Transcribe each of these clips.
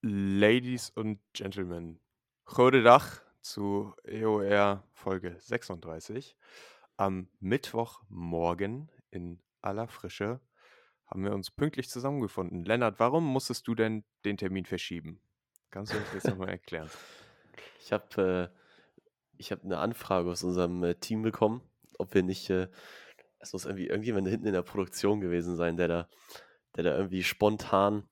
Ladies und Gentlemen, Goedendag zu EOR Folge 36. Am Mittwochmorgen in aller Frische haben wir uns pünktlich zusammengefunden. Lennart, warum musstest du denn den Termin verschieben? Kannst du das jetzt nochmal erklären? Ich habe äh, hab eine Anfrage aus unserem äh, Team bekommen, ob wir nicht, äh, es muss irgendwie irgendjemand hinten in der Produktion gewesen sein, der da, der da irgendwie spontan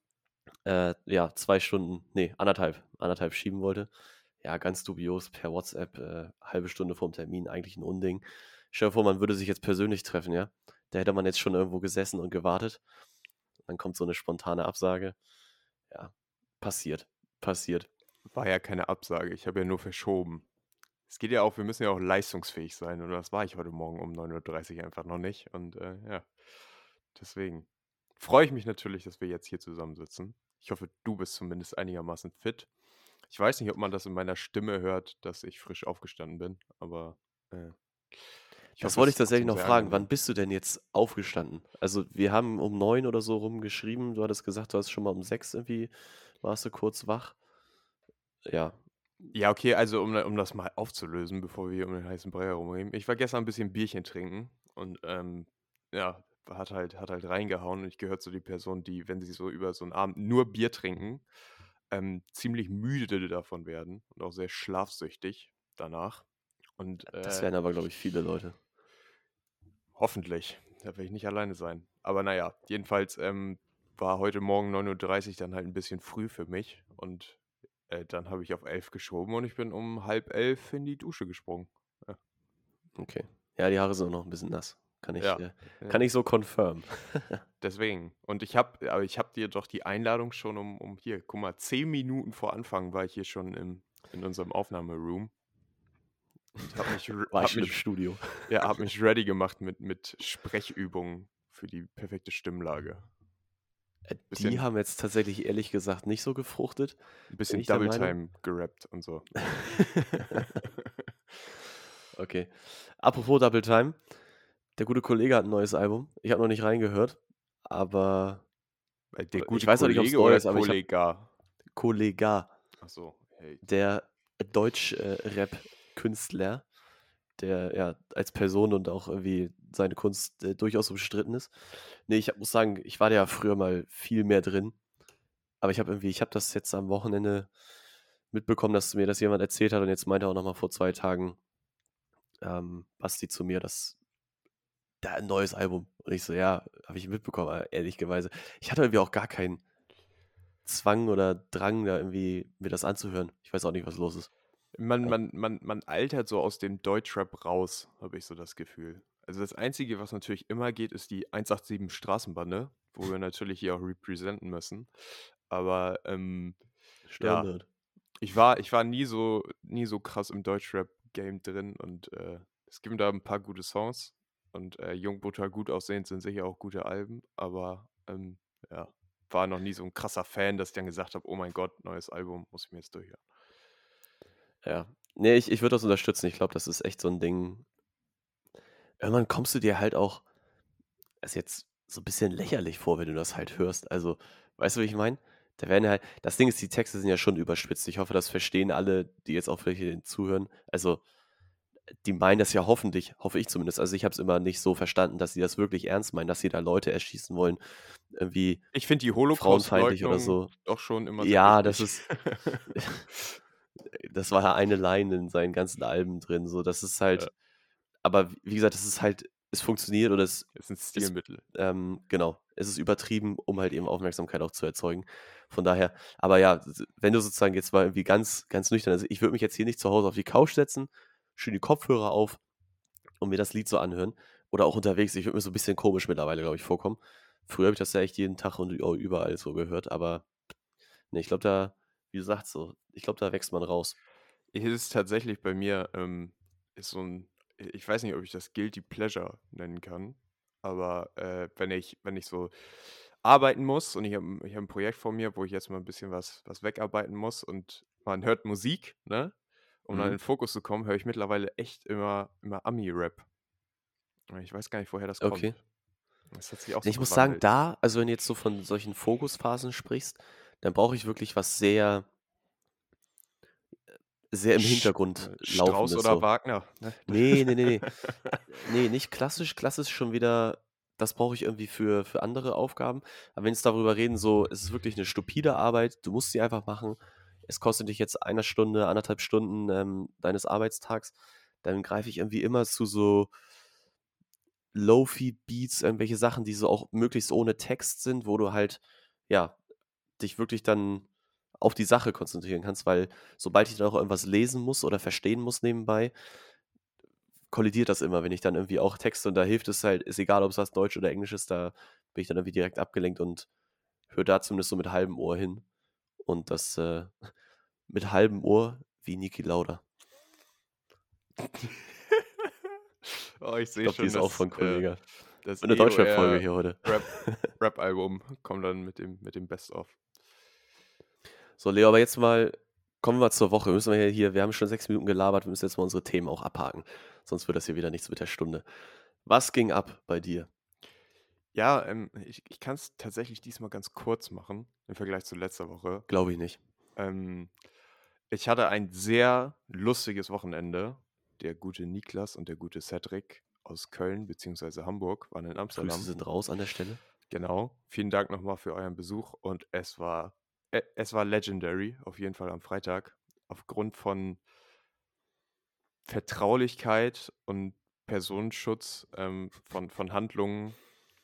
äh, ja, zwei Stunden, nee, anderthalb, anderthalb schieben wollte. Ja, ganz dubios per WhatsApp, äh, halbe Stunde vorm Termin, eigentlich ein Unding. Stell dir vor, man würde sich jetzt persönlich treffen, ja. Da hätte man jetzt schon irgendwo gesessen und gewartet. Dann kommt so eine spontane Absage. Ja, passiert, passiert. War ja keine Absage, ich habe ja nur verschoben. Es geht ja auch, wir müssen ja auch leistungsfähig sein und das war ich heute Morgen um 9.30 Uhr einfach noch nicht und äh, ja, deswegen freue ich mich natürlich, dass wir jetzt hier zusammensitzen. Ich hoffe, du bist zumindest einigermaßen fit. Ich weiß nicht, ob man das in meiner Stimme hört, dass ich frisch aufgestanden bin, aber. Äh, das hoffe, wollte ich tatsächlich noch fragen. Wann bist du denn jetzt aufgestanden? Also, wir haben um neun oder so rum geschrieben. Du hattest gesagt, du hast schon mal um sechs irgendwie, warst du kurz wach. Ja. Ja, okay, also um, um das mal aufzulösen, bevor wir um den heißen Brei herumreden. Ich war gestern ein bisschen Bierchen trinken und ähm, ja, hat halt, hat halt reingehauen und ich gehöre zu die Person, die, wenn sie so über so einen Abend nur Bier trinken, ähm, ziemlich müde davon werden und auch sehr schlafsüchtig danach. Und, das äh, werden aber, glaube ich, viele Leute. Hoffentlich. Da werde ich nicht alleine sein. Aber naja, jedenfalls ähm, war heute Morgen 9.30 Uhr dann halt ein bisschen früh für mich. Und äh, dann habe ich auf 11 geschoben und ich bin um halb elf in die Dusche gesprungen. Ja. Okay. Ja, die Haare sind auch noch ein bisschen nass. Kann ich, ja. äh, kann ich so confirm. Deswegen. Und ich habe, aber ich habe dir doch die Einladung schon um, um hier, guck mal, zehn Minuten vor Anfang war ich hier schon im, in unserem Aufnahmeroom. Ich habe mich, war hab mich, im Studio. Ja, habe mich ready gemacht mit, mit Sprechübungen für die perfekte Stimmlage. Äh, bisschen, die haben jetzt tatsächlich ehrlich gesagt nicht so gefruchtet. Ein bisschen Double Time gerappt und so. okay. Apropos Double Time. Der gute Kollege hat ein neues Album. Ich habe noch nicht reingehört, aber äh, der gute ich weiß Kollege nicht, ob es neu ist, Kollega? Kollega. Ach so, hey. Der Deutsch-Rap-Künstler, der ja als Person und auch irgendwie seine Kunst äh, durchaus umstritten ist. Nee, ich muss sagen, ich war da ja früher mal viel mehr drin. Aber ich habe irgendwie, ich habe das jetzt am Wochenende mitbekommen, dass mir das jemand erzählt hat und jetzt meinte er auch nochmal vor zwei Tagen ähm, Basti zu mir, dass da ein neues Album. Und ich so, ja, habe ich mitbekommen, ehrlicherweise. Ich hatte irgendwie auch gar keinen Zwang oder Drang, da irgendwie mir das anzuhören. Ich weiß auch nicht, was los ist. Man, man, man, man altert so aus dem Deutschrap raus, habe ich so das Gefühl. Also das Einzige, was natürlich immer geht, ist die 187 Straßenbande, wo wir natürlich hier auch representen müssen. Aber ähm, ja, ich war, ich war nie so, nie so krass im Deutschrap-Game drin und äh, es gibt da ein paar gute Songs, und äh, Jungbutter gut aussehend sind sicher auch gute Alben, aber ähm, ja, war noch nie so ein krasser Fan, dass ich dann gesagt habe, oh mein Gott, neues Album, muss ich mir jetzt durchhören. Ja, nee, ich, ich würde das unterstützen. Ich glaube, das ist echt so ein Ding. Irgendwann kommst du dir halt auch, ist jetzt so ein bisschen lächerlich vor, wenn du das halt hörst. Also, weißt du, wie ich meine? Da werden halt, das Ding ist, die Texte sind ja schon überspitzt. Ich hoffe, das verstehen alle, die jetzt auch welche zuhören. Also, die meinen das ja hoffentlich, hoffe ich zumindest. Also ich habe es immer nicht so verstanden, dass sie das wirklich ernst meinen, dass sie da Leute erschießen wollen, irgendwie. Ich finde die holocaust oder so. Doch schon immer. Ja, das ist. das war ja eine Line in seinen ganzen Alben drin. So, das ist halt. Ja. Aber wie gesagt, das ist halt, es funktioniert oder es ist ein Stilmittel. Ist, ähm, genau, es ist übertrieben, um halt eben Aufmerksamkeit auch zu erzeugen. Von daher, aber ja, wenn du sozusagen jetzt mal irgendwie ganz, ganz nüchtern, also ich würde mich jetzt hier nicht zu Hause auf die Couch setzen, schön die Kopfhörer auf und mir das Lied so anhören. Oder auch unterwegs. Ich würde mir so ein bisschen komisch mittlerweile, glaube ich, vorkommen. Früher habe ich das ja echt jeden Tag und überall so gehört, aber ne, ich glaube, da, wie gesagt, so, ich glaube, da wächst man raus. Es ist tatsächlich bei mir, ähm, ist so ein, ich weiß nicht, ob ich das Guilty Pleasure nennen kann, aber äh, wenn ich, wenn ich so arbeiten muss und ich habe ich hab ein Projekt vor mir, wo ich jetzt mal ein bisschen was, was wegarbeiten muss und man hört Musik, ne? Um dann in mhm. den Fokus zu kommen, höre ich mittlerweile echt immer, immer Ami-Rap. Ich weiß gar nicht, woher das kommt. Okay. Das hat sich auch so ich muss sagen, da, also wenn du jetzt so von solchen Fokusphasen sprichst, dann brauche ich wirklich was sehr sehr im Sch Hintergrund äh, Strauss Laufendes oder so. Wagner, ne? Ne, ne, ne, ne. Ne, nicht klassisch. Klassisch schon wieder das brauche ich irgendwie für für andere Aufgaben. Aber wenn jetzt darüber reden, so, es ist wirklich 'ne stupide Arbeit, du musst sie einfach machen. Es kostet dich jetzt eine Stunde, 1,5 Stunden, ähm, deines Arbeitstags, dann greife ich irgendwie immer zu so Lo-Fi-Beats, irgendwelche Sachen, die so auch möglichst ohne Text sind, wo du halt, ja, dich wirklich dann auf die Sache konzentrieren kannst, weil sobald ich dann auch irgendwas lesen muss oder verstehen muss nebenbei kollidiert das immer, wenn ich dann irgendwie auch Texte und da hilft es halt ist egal, ob's was Deutsch oder Englisch ist, da bin ich dann irgendwie direkt abgelenkt und höre da zumindest so mit halbem Ohr hin. Und das, äh, mit halbem Ohr wie Niki Lauda. Oh, ich sehe glaube, die schon, ist auch das, von äh, Kollega. das Eine Deutschrap-Folge EOR hier heute. Rap Rap-Album kommt dann mit dem mit dem Best of. So, Leo, aber jetzt mal kommen wir zur Woche. Müssen wir hier wir haben schon 6 Minuten gelabert, wir müssen jetzt mal unsere Themen auch abhaken, sonst wird das hier wieder nichts mit der Stunde. Was ging ab bei dir? Ja, ähm, ich ich kann's tatsächlich diesmal ganz kurz machen im Vergleich zu letzter Woche. Glaube ich nicht. Ähm, ich hatte ein sehr lustiges Wochenende. Der gute Niklas und der gute Cedric aus Köln beziehungsweise Hamburg waren in Grüße Amsterdam. sind raus an der Stelle. Genau. Vielen Dank noch mal für euren Besuch und es war e es war legendary, auf jeden Fall am Freitag. Aufgrund von Vertraulichkeit und Personenschutz, ähm, von von Handlungen,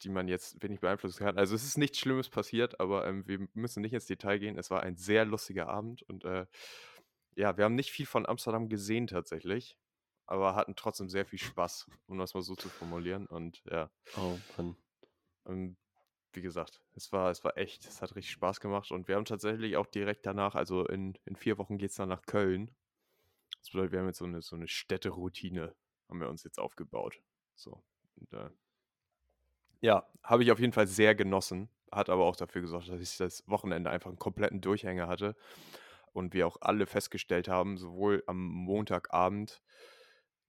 die man jetzt wenig beeinflussen kann. Also, es ist nichts Schlimmes passiert, aber, ähm, wir müssen nicht ins Detail gehen. Es war ein sehr lustiger Abend und, äh, ja, wir haben nicht viel von Amsterdam gesehen tatsächlich, aber hatten trotzdem sehr viel Spaß, um das mal so zu formulieren und ja. Oh, Mann. Ähm, wie gesagt, es war es war echt es hat richtig Spaß gemacht und wir haben tatsächlich auch direkt danach also, in in 4 Wochen geht's dann nach Köln. Das bedeutet, wir haben jetzt so 'ne so 'ne Städteroutine haben wir uns jetzt aufgebaut. So, und, äh ja, habe ich auf jeden Fall sehr genossen, hat aber auch dafür gesorgt, dass ich das Wochenende einfach 'n kompletten Durchhänger hatte und wir auch alle festgestellt haben, sowohl am Montagabend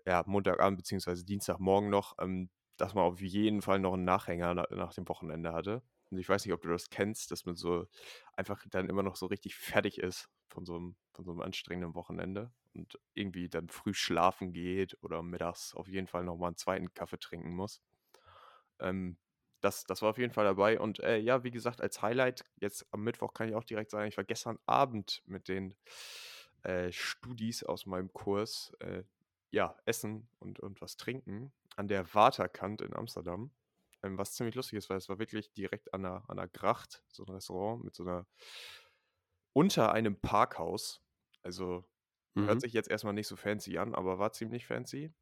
ja, Montagabend beziehungsweise Dienstagmorgen noch, ähm, dass man auf jeden Fall noch 'n Nachhänger na nach dem Wochenende hatte. Und ich weiß nicht, ob du das kennst, dass man so einfach dann immer noch so richtig fertig ist von so 'nem von so 'nem anstrengenden Wochenende und irgendwie dann früh schlafen geht oder mittags auf jeden Fall noch mal 'n 2. Kaffee trinken muss. Ähm, das das war auf jeden Fall dabei und, äh, ja, wie gesagt, als Highlight jetzt am Mittwoch kann ich auch direkt sagen, ich war gestern Abend mit den, äh, Studis aus meinem Kurs, äh, ja, essen und und was trinken an der Waterkant in Amsterdam, ähm, was ziemlich lustig ist, weil es war wirklich direkt an der an der Gracht, so 'n Restaurant mit so 'ner unter einem Parkhaus. Also, hört Mhm. sich jetzt erst mal nicht so fancy an, aber war ziemlich fancy.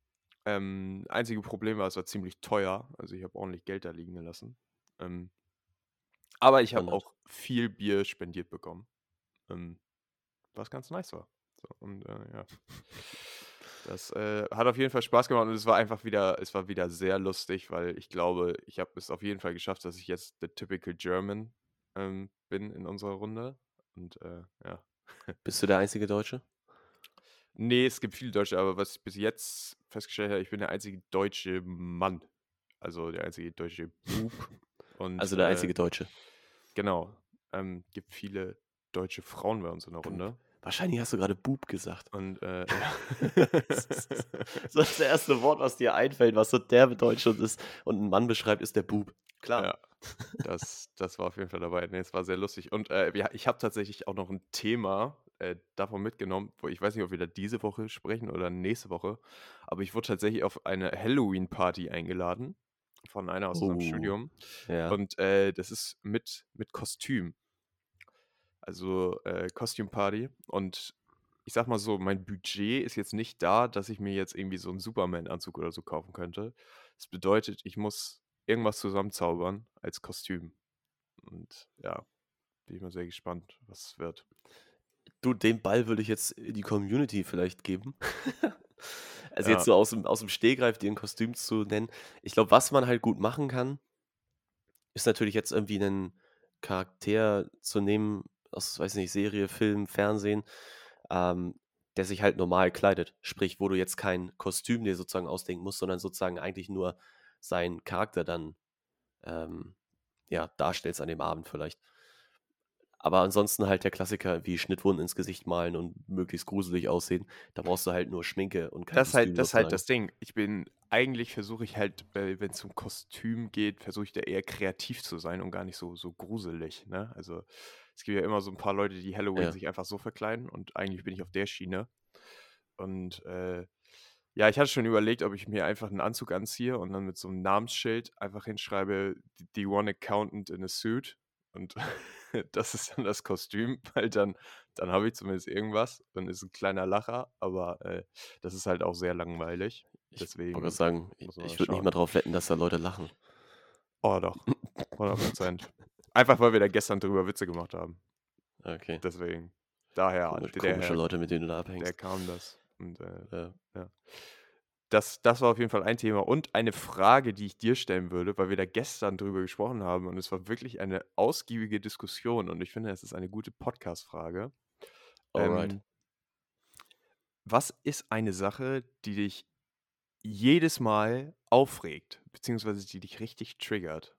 Ähm, einzige Problem war, es war ziemlich teuer. Also, ich habe ordentlich Geld da liegen gelassen. Ähm aber ich habe auch viel Bier spendiert bekommen, ähm, was ganz nice war. So und, äh, ja. Das, äh, hat auf jeden Fall Spaß gemacht und es war einfach wieder es war wieder sehr lustig, weil ich glaube, ich habe es auf jeden Fall geschafft, dass ich jetzt the typical German, ähm, bin in unserer Runde und, äh, ja. Bist du der einzige Deutsche? Ne, es gibt viele Deutsche, aber was ich bis jetzt festgestellt habe, ich bin der einzige deutsche Mann, also, der einzige deutsche Bub und, Also, der äh einzige Deutsche. Genau. Ähm, gibt viele deutsche Frauen bei uns in der Bub. Runde. Wahrscheinlich hast du grade Bub gesagt. Und, äh, ja. So das erste Wort, was dir einfällt, was so derbe Deutsch und ist und 'n Mann beschreibt, ist der Bub. Klar. Ja, das das war auf jeden Fall dabei. Ne, es war sehr lustig und, äh, ja, ich habe tatsächlich auch noch 'n Thema, äh, davon mitgenommen, wo ich weiß nicht, ob wir da diese Woche sprechen oder nächste Woche, aber ich wurde tatsächlich auf eine Halloween-Party eingeladen von einer aus unserem Oh, Studium ja. und, äh, das ist mit mit Kostüm. Also, äh, Costume Party und ich sage mal so, mein Budget ist jetzt nicht da, dass ich mir jetzt irgendwie so 'n Superman-Anzug oder so kaufen könnte. Das bedeutet, ich muss irgendwas zusammenzaubern als Kostüm. Und ja, bin ich mal sehr gespannt, was es wird. Du, den Ball würde ich jetzt in die Community vielleicht geben. Also, jetzt Ja. so aus'm aus'm Stegreif dir 'n Kostüm zu nennen. Ich glaube, was man halt gut machen kann ist natürlich jetzt irgendwie 'nen Charakter zu nehmen aus, weiß nicht, Serie, Film, Fernsehen, ähm, der sich halt normal kleidet. Sprich, wo du jetzt kein Kostüm dir sozusagen ausdenken musst, sondern sozusagen eigentlich nur seinen Charakter dann, ähm, ja, darstellst an dem Abend vielleicht. Aber ansonsten halt der Klassiker wie Schnittwunden ins Gesicht malen und möglichst gruselig aussehen. Da brauchst du halt nur Schminke und kein Das ist halt, das ist halt das Ding. Ich bin, eigentlich versuche ich halt, wenn es um Kostüm geht, versuche ich da eher kreativ zu sein und gar nicht so, so gruselig. Ne? Also es gibt ja immer so ein paar Leute, die Halloween Ja. sich einfach so verkleiden und eigentlich bin ich auf der Schiene. Und äh, ja, ich hatte schon überlegt, ob ich mir einfach einen Anzug anziehe und dann mit so einem Namensschild einfach hinschreibe, the one accountant in a suit. Und das ist dann das Kostüm, weil dann, dann habe ich zumindest irgendwas. Dann ist ein kleiner Lacher, aber äh, das ist halt auch sehr langweilig. Ich wollte Deswegen gerade sagen, ich, ich würde nicht mal drauf wetten, dass da Leute lachen. Oh doch, 100 Prozent. Einfach weil wir da gestern drüber Witze gemacht haben. Okay. Deswegen. Daher, Komisch, der, komische Leute, mit denen du da der abhängst. kam das. Und äh, Ja. das, das war auf jeden Fall ein Thema. Und eine Frage, die ich dir stellen würde, weil wir da gestern drüber gesprochen haben und es war wirklich eine ausgiebige Diskussion und ich finde, es ist eine gute Podcast-Frage. Alright. Ähm, was ist eine Sache, die dich jedes Mal aufregt, beziehungsweise die dich richtig triggert?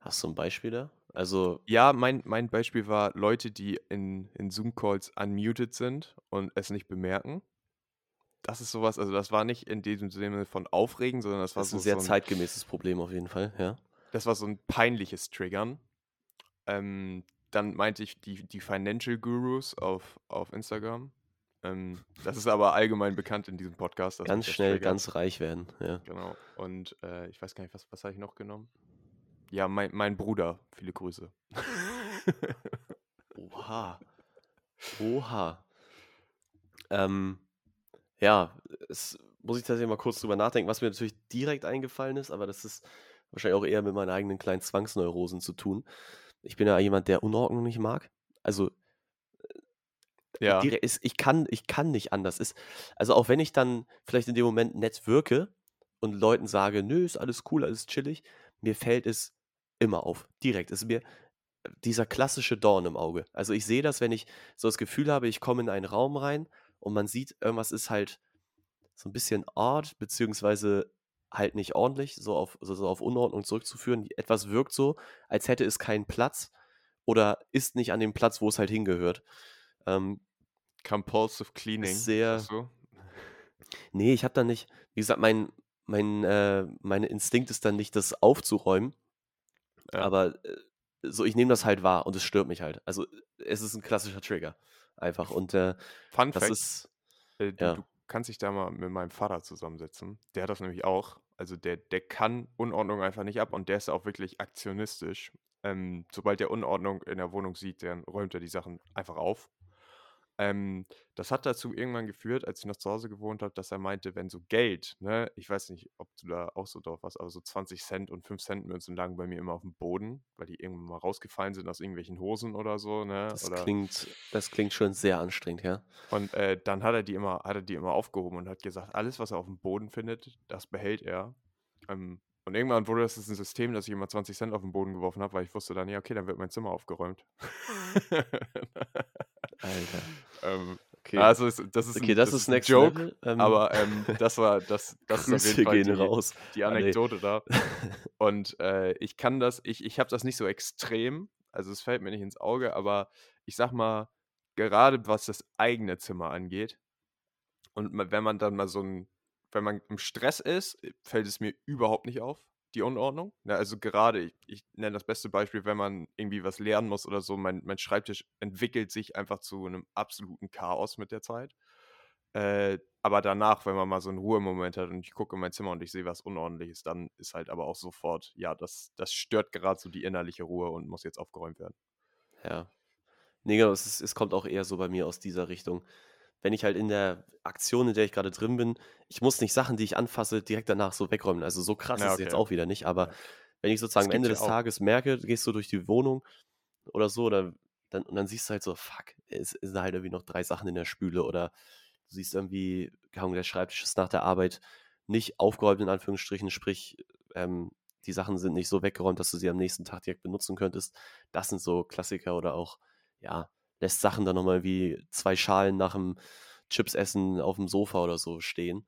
Hast du ein Beispiel da? Also, Ja, mein, mein Beispiel war Leute, die in, in Zoom-Calls unmuted sind und es nicht bemerken. Das ist sowas, also das war nicht in diesem Sinne von aufregen, sondern das war das ist so, ein sehr so ein, zeitgemäßes Problem auf jeden Fall, ja. das war so ein peinliches Triggern. Ähm, dann meinte ich die, die Financial Gurus auf, auf Instagram. Ähm, das ist aber allgemein bekannt in diesem Podcast. Dass Ganz mich das schnell triggert. ganz reich werden, ja. Genau. Und äh, ich weiß gar nicht, was, was habe ich noch genommen? Ja, mein, mein Bruder. Viele Grüße. Oha. Oha. Ähm, ja, es muss ich tatsächlich mal kurz drüber nachdenken, was mir natürlich direkt eingefallen ist, aber das ist wahrscheinlich auch eher mit meinen eigenen kleinen Zwangsneurosen zu tun. Ich bin ja jemand, der Unordnung nicht mag. Also ja. direkt ist, ich kann, ich kann nicht anders. Ist, also auch wenn ich dann vielleicht in dem Moment nett wirke und Leuten sage, nö, ist alles cool, alles chillig, mir fällt es immer auf. Direkt. Es ist mir dieser klassische Dorn im Auge. Also ich sehe das, wenn ich so das Gefühl habe, ich komme in einen Raum rein und man sieht, irgendwas ist halt so ein bisschen odd, beziehungsweise halt nicht ordentlich, so auf, so, so auf Unordnung zurückzuführen. Etwas wirkt so, als hätte es keinen Platz oder ist nicht an dem Platz, wo es halt hingehört. Ähm, Compulsive Cleaning. sehr- du? nee, ich habe da nicht, wie gesagt, mein, mein, äh, mein Instinkt ist dann nicht, das aufzuräumen, Ja. aber äh, so, ich nehme das halt wahr und es stört mich halt. Also es ist ein klassischer Trigger. Einfach. Und äh, Fun das Fact, ist, äh, du, ja. du kannst dich da mal mit meinem Vater zusammensetzen. Der hat das nämlich auch. Also der, der kann Unordnung einfach nicht ab und der ist auch wirklich aktionistisch. Ähm, sobald er Unordnung in der Wohnung sieht, dann räumt er die Sachen einfach auf. Ähm, das hat dazu irgendwann geführt, als ich noch zu Hause gewohnt habe, dass er meinte, wenn so Geld, ne, ich weiß nicht, ob du da auch so drauf warst, aber so 20 Cent und 5 Cent Münzen lagen bei mir immer auf dem Boden, weil die irgendwann mal rausgefallen sind aus irgendwelchen Hosen oder so, ne? das oder klingt, das klingt schon sehr anstrengend, ja. Und äh, dann hat er die immer, hat er die immer aufgehoben und hat gesagt, alles, was er auf dem Boden findet, das behält er. Ähm, und irgendwann wurde das ein System, dass ich immer 20 Cent auf den Boden geworfen habe, weil ich wusste dann, ja, okay, dann wird mein Zimmer aufgeräumt. Alter. ähm, Okay, also es, das ist okay ein, das, das ist ein Next Joke. Ähm, aber ähm, das war das, das ist auf jeden Fall gehen die, raus. die Ah, nee. Anekdote da. Und äh, ich kann das, ich, ich habe das nicht so extrem, also es fällt mir nicht ins Auge, aber ich sag mal, gerade was das eigene Zimmer angeht, und wenn man dann mal so ein, wenn man im Stress ist, fällt es mir überhaupt nicht auf, die Unordnung. Ja, also gerade, ich, ich nenne das beste Beispiel, wenn man irgendwie was lernen muss oder so, mein, mein Schreibtisch entwickelt sich einfach zu einem absoluten Chaos mit der Zeit. Äh, aber danach, wenn man mal so einen Ruhemoment hat und ich gucke in mein Zimmer und ich sehe was Unordentliches, dann ist halt aber auch sofort, ja, das, das stört gerade so die innerliche Ruhe und muss jetzt aufgeräumt werden. Ja. Nee, genau, es, ist, es kommt auch eher so bei mir aus dieser Richtung. Wenn ich halt in der Aktion, in der ich gerade drin bin, ich muss nicht Sachen, die ich anfasse, direkt danach so wegräumen. Also so krass Ja, ist es jetzt okay. auch wieder nicht, aber wenn ich sozusagen am Ende des auch. Tages merke, gehst du durch die Wohnung oder so, oder dann, und dann siehst du halt so, fuck, es sind halt irgendwie noch drei Sachen in der Spüle oder du siehst irgendwie, der Schreibtisch ist nach der Arbeit nicht aufgeräumt, in Anführungsstrichen, sprich, ähm, die Sachen sind nicht so weggeräumt, dass du sie am nächsten Tag direkt benutzen könntest. Das sind so Klassiker oder auch, ja, lässt Sachen dann nochmal wie zwei Schalen nach dem Chipsessen auf dem Sofa oder so stehen.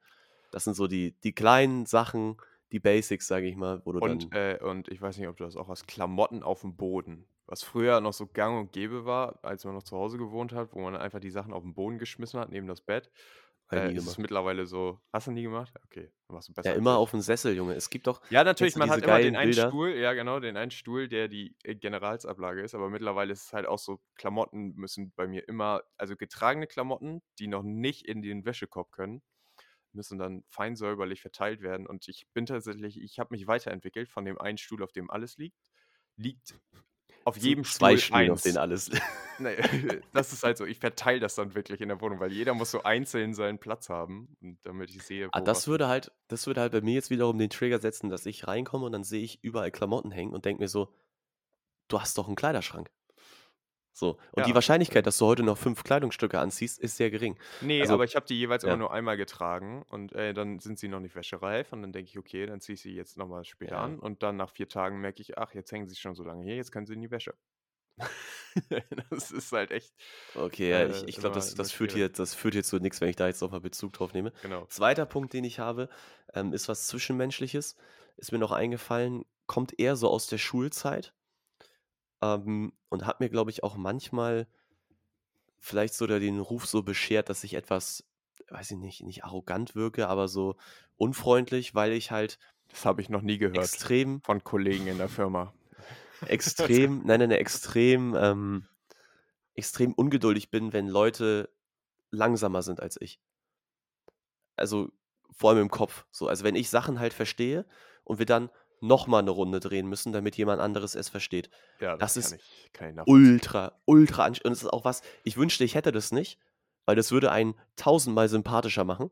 Das sind so die, die kleinen Sachen, die Basics, sage ich mal, wo du Und, dann. äh, und ich weiß nicht, ob du das auch hast, Klamotten auf dem Boden. Was früher noch so gang und gäbe war, als man noch zu Hause gewohnt hat, wo man einfach die Sachen auf den Boden geschmissen hat, neben das Bett. Äh, ist es mittlerweile so hast du nie gemacht? Okay, dann warst du besser Ja, immer auf dem Sessel, Junge. Es gibt doch Ja, natürlich, man hat immer den einen Bilder? Stuhl ja genau, den einen Stuhl, der die, äh, Generalsablage ist, aber mittlerweile ist es halt auch so, Klamotten müssen bei mir immer also getragene Klamotten, die noch nicht in den Wäschekorb können, müssen dann fein säuberlich verteilt werden und ich bin tatsächlich ich habe mich weiterentwickelt von dem einen Stuhl, auf dem alles liegt, liegt auf jedem 2 Stuhl Stühlen, auf 1. denen alles Ne, das ist halt so, ich verteile das dann wirklich in der Wohnung, weil jeder muss so einzeln seinen Platz haben und damit ich sehe, Ah, das würde halt das würde halt bei mir jetzt wiederum den Trigger setzen, dass ich reinkomme und dann sehe ich überall Klamotten hängen und denke mir so: „Du hast doch 'n Kleiderschrank.“ So, und die Ja, Wahrscheinlichkeit, äh dass du heute noch 5 Kleidungsstücke anziehst, ist sehr gering. Ne, Also aber ich habe die jeweils immer ja. nur einmal getragen und, äh, dann sind sie noch nicht wäschereif und dann denke ich: „Okay, dann ziehe ich sie jetzt noch mal später Ja. an“ und dann nach 4 Tagen merke ich: „Ach, jetzt hängen sie schon so lange hier, jetzt können sie in die Wäsche.“ Das ist halt echt, Okay, ja, ich äh, ich glaube, immer das immer das führt hier das führt hier zu nix, wenn ich da jetzt noch mal Bezug drauf nehme. Genau. Zweiter Punkt, den ich habe, ähm, ist was Zwischenmenschliches. Ist mir noch eingefallen, kommt eher so aus der Schulzeit. Ähm, und hat mir, glaube ich, auch manchmal vielleicht sogar den Ruf so beschert, dass ich etwas, weiß ich nicht, nicht arrogant wirke, aber so unfreundlich, weil ich halt Das habe ich noch nie gehört extrem von Kollegen in der Firma. Extrem nein, nein, extrem, ähm extrem ungeduldig bin, wenn Leute langsamer sind als ich. Also, vor allem im Kopf, so. Also, wenn ich Sachen halt verstehe und wir dann noch mal 'ne Runde drehen müssen, damit jemand anderes es versteht. Ja, das Das ist ultra, ultra anst und es ist auch was ich wünschte, ich hätte das nicht, weil das würde einen tausendmal sympathischer machen.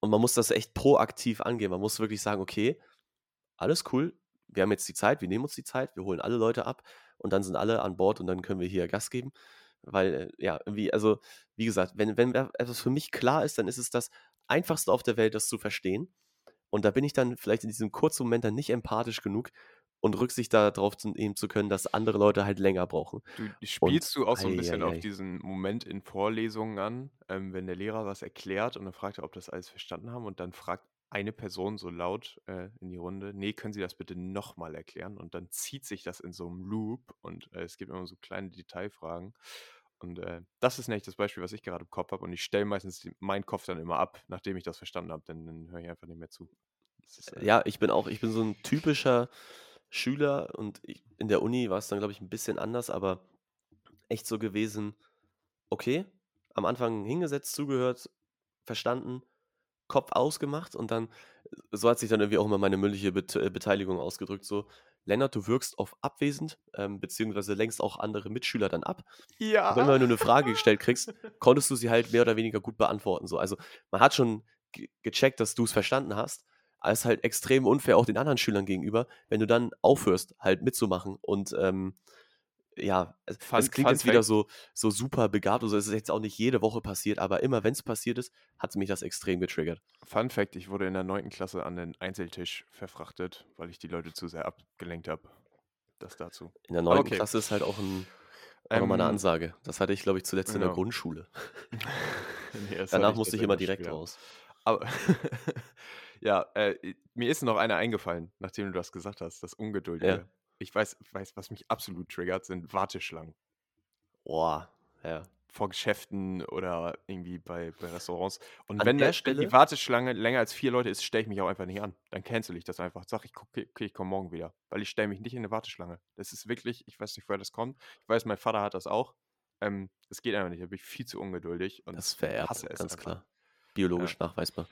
Und man muss das echt proaktiv angehen. Man muss wirklich sagen: „Okay, alles cool. Wir haben jetzt die Zeit, wir nehmen uns die Zeit, wir holen alle Leute ab und dann sind alle an Bord und dann können wir hier Gas geben.“ Weil, äh, ja, irgendwie also, wie gesagt, wenn wenn etwas für mich klar ist, dann ist es das Einfachste auf der Welt, das zu verstehen. Und da bin ich dann vielleicht in diesem kurzen Moment dann nicht empathisch genug und Rücksicht da drauf zu nehmen zu können, dass andere Leute halt länger brauchen. Du Und spielst du auch so 'n ei, bisschen ei, auf ei. diesen Moment in Vorlesungen an, ähm, wenn der Lehrer was erklärt und dann fragt er, ob das alles verstanden haben und dann fragt eine Person so laut, äh, in die Runde: „Ne, können Sie das bitte noch mal erklären?“ Und dann zieht sich das in so 'nem Loop und, äh, es gibt immer so kleine Detailfragen. Und, äh, das ist nämlich das Beispiel, was ich gerade im Kopf habe und ich stelle meistens meinen Kopf dann immer ab, nachdem ich das verstanden habe, dann dann höre ich einfach nicht mehr zu. Ist, äh Ja, ich bin auch ich bin so 'n typischer Schüler und ich in der Uni war's dann, glaube ich, 'n bisschen anders, aber echt so gewesen, okay, am Anfang hingesetzt, zugehört, verstanden, Kopf ausgemacht und dann so hat sich dann irgendwie auch immer meine mündliche Bet äh, Beteiligung ausgedrückt, so: „Lennart, du wirkst oft abwesend, ähm, beziehungsweise lenkst auch andere Mitschüler dann ab. Und Ja. immer wenn du 'ne Frage gestellt kriegst, konntest du sie halt mehr oder weniger gut beantworten“, so. Also, man hat schon ge gecheckt, dass du's verstanden hast, aber es ist halt extrem unfair auch den anderen Schülern gegenüber, wenn du dann aufhörst, halt mitzumachen und, ähm, ja, es das Fun klingt Fun jetzt wieder Fact so so super begabt oder so. Es ist jetzt auch nicht jede Woche passiert, aber immer wenn's passiert ist, hat mich das extrem getriggert. Fun Fact: Ich wurde in der 9. Klasse an den Einzeltisch verfrachtet, weil ich die Leute zu sehr abgelenkt habe. Das dazu. In der Aber 9. okay. Klasse ist halt auch 'n auch noch mal 'ne Ähm Ansage. Das hatte ich, glaube ich, zuletzt in der Genau. Grundschule. Ne, hatte Danach ich musste ich immer direkt raus. Aber ja, äh, mir ist noch einer eingefallen, nachdem du das gesagt hast, das Ja. Ich weiß weiß, was mich absolut triggert, sind Warteschlangen. Boah, ja. Vor Geschäften oder irgendwie bei bei Restaurants. Und An wenn der wenn die Stelle Warteschlange länger als 4 Leute ist, stelle ich mich auch einfach nicht an. Dann cancele ich das einfach. Sage ich: „Okay, okay, ich komme morgen wieder“, weil ich stelle mich nicht in 'ne Warteschlange. Das ist wirklich ich weiß nicht, woher das kommt. Ich weiß, mein Vater hat das auch. Ähm, das geht einfach nicht. Da bin ich viel zu ungeduldig und Das vererbt, hasse es ganz einfach. klar. Ja. Biologisch nachweisbar.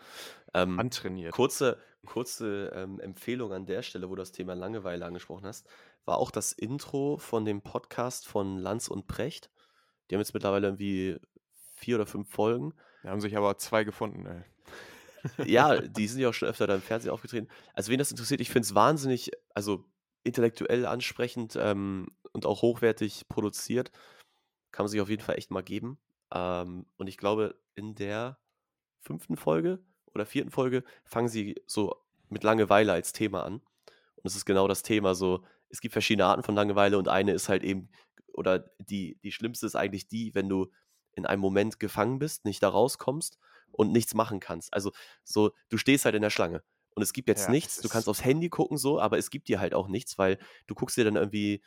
Ähm, Antrainiert. kurze kurze, ähm, Empfehlung an der Stelle, wo du das Thema Langeweile angesprochen hast, war auch das Intro von dem Podcast von Lanz und Precht. Die haben jetzt mittlerweile irgendwie 4 oder 5 Folgen. Da haben sich aber 2 gefunden, ey. Ja, die sind ja auch schon öfter da im Fernsehen aufgetreten. Also, wen das interessiert, ich finde es wahnsinnig also, intellektuell ansprechend, ähm, und auch hochwertig produziert. Kann man sich auf jeden Fall echt mal geben. Ähm, und ich glaube, in der 5. Folge oder 4. Folge fangen sie so mit Langeweile als Thema an. Und es ist genau das Thema so, es gibt verschiedene Arten von Langeweile und eine ist halt eben oder die die schlimmste ist eigentlich die, wenn du in einem Moment gefangen bist, nicht da rauskommst und nichts machen kannst. Also, so, du stehst halt in der Schlange Und es gibt jetzt Ja, nichts, du kannst aufs Handy gucken, so, aber es gibt dir halt auch nichts, weil du guckst dir dann irgendwie,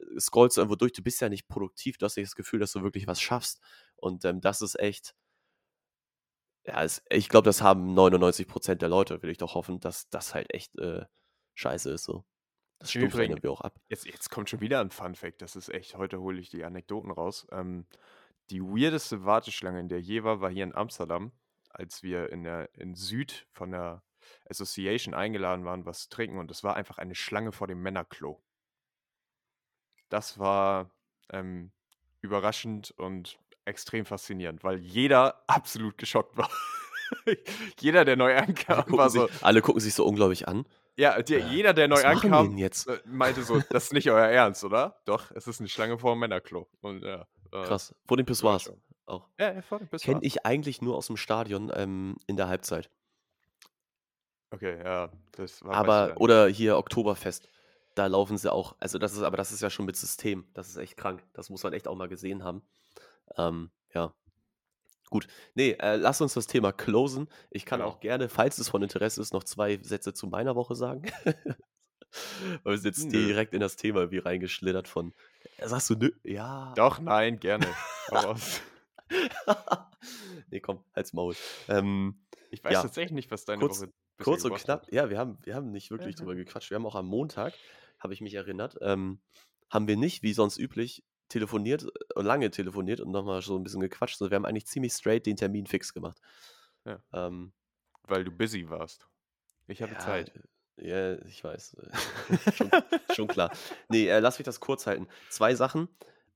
äh, scrollst irgendwo durch, du bist ja nicht produktiv, du hast nicht das Gefühl, dass du wirklich was schaffst. Und ähm, das ist echt, ja, es, ich glaube, das haben 99% der Leute, will ich doch hoffen, dass das halt echt äh, scheiße ist so. Das Übrigen, irgendwie auch ab. jetzt, jetzt kommt schon wieder ein Fun Fact. Das ist echt, heute hole ich die Anekdoten raus. Ähm, die weirdeste Warteschlange, in der je war, war hier in Amsterdam, als wir in der in Süd von der Association eingeladen waren, was zu trinken. Und es war einfach eine Schlange vor dem Männerklo. Das war ähm, überraschend und extrem faszinierend, weil jeder absolut geschockt war. jeder, der neu ankam, war sich, so, alle gucken sich so unglaublich an. ja, der, Äh, jeder, der neu ankam, äh, meinte so, das ist nicht euer Ernst, oder? Doch, es ist eine Schlange vor dem Männerklo. Und ja, äh, Krass. Vor den Pissoirs auch. Ja, ja, vor dem Kenne Pissoir. ich eigentlich nur aus dem Stadion ähm, in der Halbzeit. Okay, ja, das war, Aber, oder hier Oktoberfest. Da laufen sie auch. Also, das ist, aber das ist ja schon mit System. Das ist echt krank. Das muss man echt auch mal gesehen haben. Ähm, ja. Gut. Nee, äh, lass uns das Thema closen. Ich kann Genau. auch gerne, falls es von Interesse ist, noch zwei Sätze zu meiner Woche sagen. Weil wir sind jetzt Nö. direkt in das Thema wie reingeschlittert von. äh, Sagst du nö? Ja. Doch, nein, gerne. Nee, komm, halt's Maul. Ähm, Ich weiß ja, tatsächlich nicht, was deine kurz, Woche kurz und knapp. hat. Ja, wir haben, wir haben nicht Ja, wirklich drüber ja. gequatscht. Wir haben auch am Montag, habe ich mich erinnert, ähm, haben wir nicht, wie sonst üblich, telefoniert, äh, lange telefoniert und nochmal so ein bisschen gequatscht. sondern wir haben eigentlich ziemlich straight den Termin fix gemacht. Ja, Ähm, weil du busy warst. Ich hatte ja, Zeit. ja, ich weiß. schon, schon klar. Nee, äh, lass mich das kurz halten. Zwei Sachen.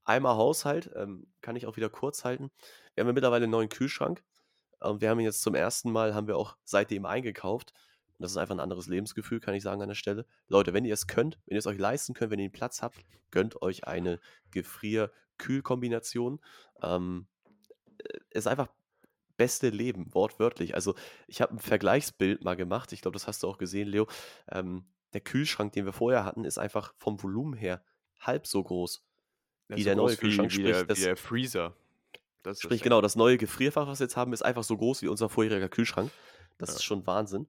Einmal Haushalt, ähm, kann ich auch wieder kurz halten. Wir haben ja mittlerweile einen neuen Kühlschrank. Und wir haben ihn jetzt zum ersten Mal, haben wir auch seitdem eingekauft. Und das ist einfach ein anderes Lebensgefühl, kann ich sagen an der Stelle. Leute, wenn ihr es könnt, wenn ihr es euch leisten könnt, wenn ihr den Platz habt, gönnt euch eine Gefrier-Kühl-Kombination. Ähm, äh, ist einfach beste Leben, wortwörtlich. Also ich habe ein Vergleichsbild mal gemacht. Ich glaube, das hast du auch gesehen, Leo. Ähm, der Kühlschrank, den wir vorher hatten, ist einfach vom Volumen her halb so groß wie so der neue groß wie, Kühlschrank. wie, Sprich, der, wie das, der Freezer. Das sprich genau, das neue Gefrierfach, was wir jetzt haben, ist einfach so groß wie unser vorheriger Kühlschrank. Das Ja. ist schon Wahnsinn.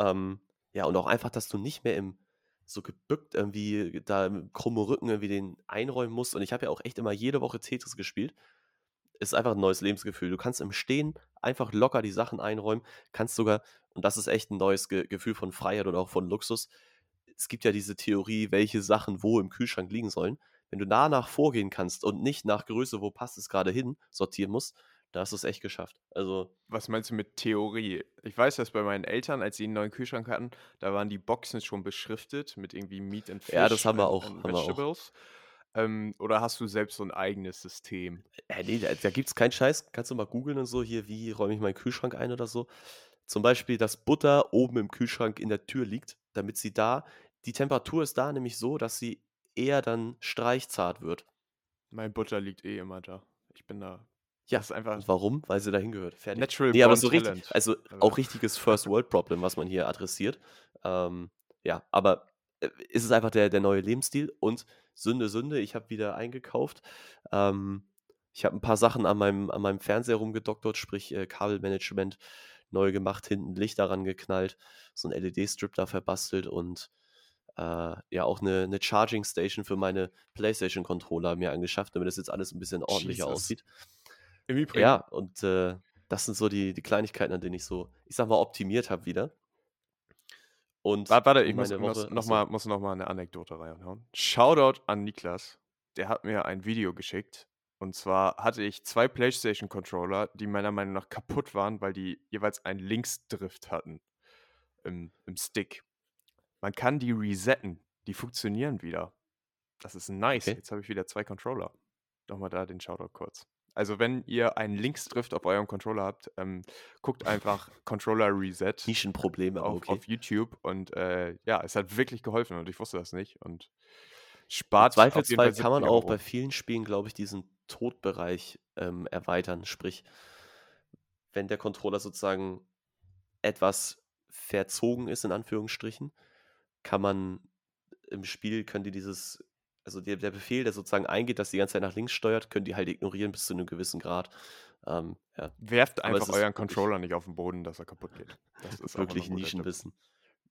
Ähm, ja, und auch einfach, dass du nicht mehr im so gebückt irgendwie da im krummen Rücken irgendwie den einräumen musst. Und ich habe ja auch echt immer jede Woche Tetris gespielt. Ist einfach ein neues Lebensgefühl. Du kannst im Stehen einfach locker die Sachen einräumen, kannst sogar, und das ist echt ein neues Ge Gefühl von Freiheit oder auch von Luxus. Es gibt ja diese Theorie, welche Sachen wo im Kühlschrank liegen sollen. Wenn du danach vorgehen kannst und nicht nach Größe, wo passt es gerade hin, sortieren musst, da hast du es echt geschafft. Also, Was meinst du mit Theorie? Ich weiß, dass bei meinen Eltern, als sie einen neuen Kühlschrank hatten, da waren die Boxen schon beschriftet mit irgendwie Meat and ja, das Fish haben wir auch, haben wir auch. Ähm, oder hast du selbst so ein eigenes System? Äh, nee, da, da gibt es keinen Scheiß. Kannst du mal googeln und so, hier, wie räume ich meinen Kühlschrank ein oder so. Zum Beispiel, dass Butter oben im Kühlschrank in der Tür liegt, damit sie da, die Temperatur ist da nämlich so, dass sie eher dann streichzart wird. Mein Butter liegt eh immer da. Ich bin da. Ja, ist einfach und warum? Weil sie dahin gehört. Fertig. Natural Nee, aber so richtig, also auch richtiges First World Problem, was man hier adressiert. Ähm, ja, aber äh, ist es einfach der, der neue Lebensstil und Sünde, Sünde, ich habe wieder eingekauft. Ähm, ich habe ein paar Sachen an meinem, an meinem Fernseher rumgedoktert, sprich äh, Kabelmanagement neu gemacht, hinten Licht daran geknallt, so ein LED-Strip da verbastelt und äh, ja auch eine, eine Charging Station für meine PlayStation-Controller mir angeschafft, damit das jetzt alles ein bisschen ordentlicher Jesus. aussieht. Im Übrigen, Ja, und äh, das sind so die, die Kleinigkeiten, an denen ich so, ich sag mal, optimiert habe wieder. Und Wa- Warte, um ich muss, Woche, noch mal, muss noch mal eine Anekdote reinhauen. Shoutout an Niklas. Der hat mir ein Video geschickt. Und zwar hatte ich zwei PlayStation-Controller, die meiner Meinung nach kaputt waren, weil die jeweils einen Linksdrift hatten im, im Stick. Man kann die resetten. Die funktionieren wieder. Das ist nice. okay. Jetzt habe ich wieder zwei Controller. Nochmal da den Shoutout kurz. Also, wenn ihr einen Linksdrift auf eurem Controller habt, ähm, guckt einfach Controller Reset Nischenprobleme, auf, okay. auf YouTube und äh, ja, es hat wirklich geholfen und ich wusste das nicht und Im spart jeden Zweifelsfall Fall kann man 70 auch bei vielen Spielen, glaube ich, diesen Todbereich ähm, erweitern. Sprich, wenn der Controller sozusagen etwas verzogen ist, in Anführungsstrichen, kann man im Spiel, können die dieses, also der, der Befehl, der sozusagen eingeht, dass die ganze Zeit nach links steuert, können die halt ignorieren bis zu einem gewissen Grad. Ähm, ja, Werft einfach euren Controller nicht auf den Boden, dass er kaputt geht. Das ist wirklich. Nischenwissen.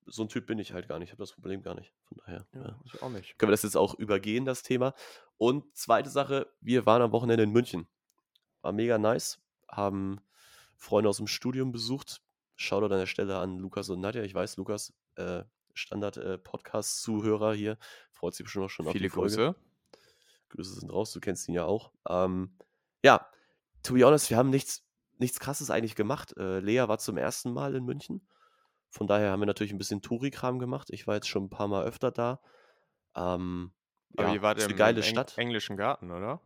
so ein Typ bin ich halt gar nicht. Ich habe das Problem gar nicht. Von daher. Ja, Ja. ich auch nicht. Können wir das jetzt auch übergehen, das Thema. Und zweite Sache, wir waren am Wochenende in München. War mega nice. Haben Freunde aus dem Studium besucht. Shoutout an der Stelle an Lukas und Nadja. Ich weiß, Lukas, äh, Standard-Podcast-Zuhörer hier, freut sich bestimmt auch schon auf Viele die Folge. Grüße. Grüße sind raus, du kennst ihn ja auch. Ähm, ja, to be honest, wir haben nichts, nichts krasses eigentlich gemacht. Äh, Lea war zum ersten Mal in München. Von daher haben wir natürlich ein bisschen Touri-Kram gemacht. Ich war jetzt schon ein paar Mal öfter da. Ähm, Aber ja, ihr wart ist im, eine geile Eng Stadt. englischen Garten, oder?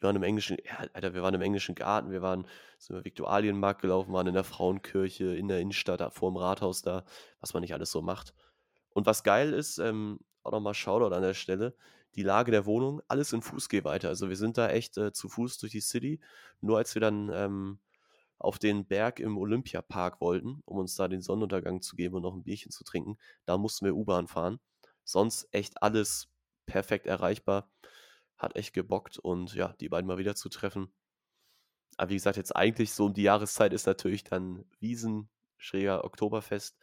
Wir waren im englischen, ja, Alter, wir waren im englischen Garten, wir waren, sind im Viktualienmarkt gelaufen, waren in der Frauenkirche, in der Innenstadt, da vor dem Rathaus da, was man nicht alles so macht. Und was geil ist, ähm, auch nochmal Shoutout an der Stelle, die Lage der Wohnung, alles in Fußgehweite. Also wir sind da echt äh, zu Fuß durch die City. Nur als wir dann ähm, auf den Berg im Olympiapark wollten, um uns da den Sonnenuntergang zu geben und noch ein Bierchen zu trinken, da mussten wir U-Bahn fahren. Sonst echt alles perfekt erreichbar. Hat echt gebockt und ja, die beiden mal wieder zu treffen. Aber wie gesagt, jetzt eigentlich so um die Jahreszeit ist natürlich dann Wiesen, schräger Oktoberfest.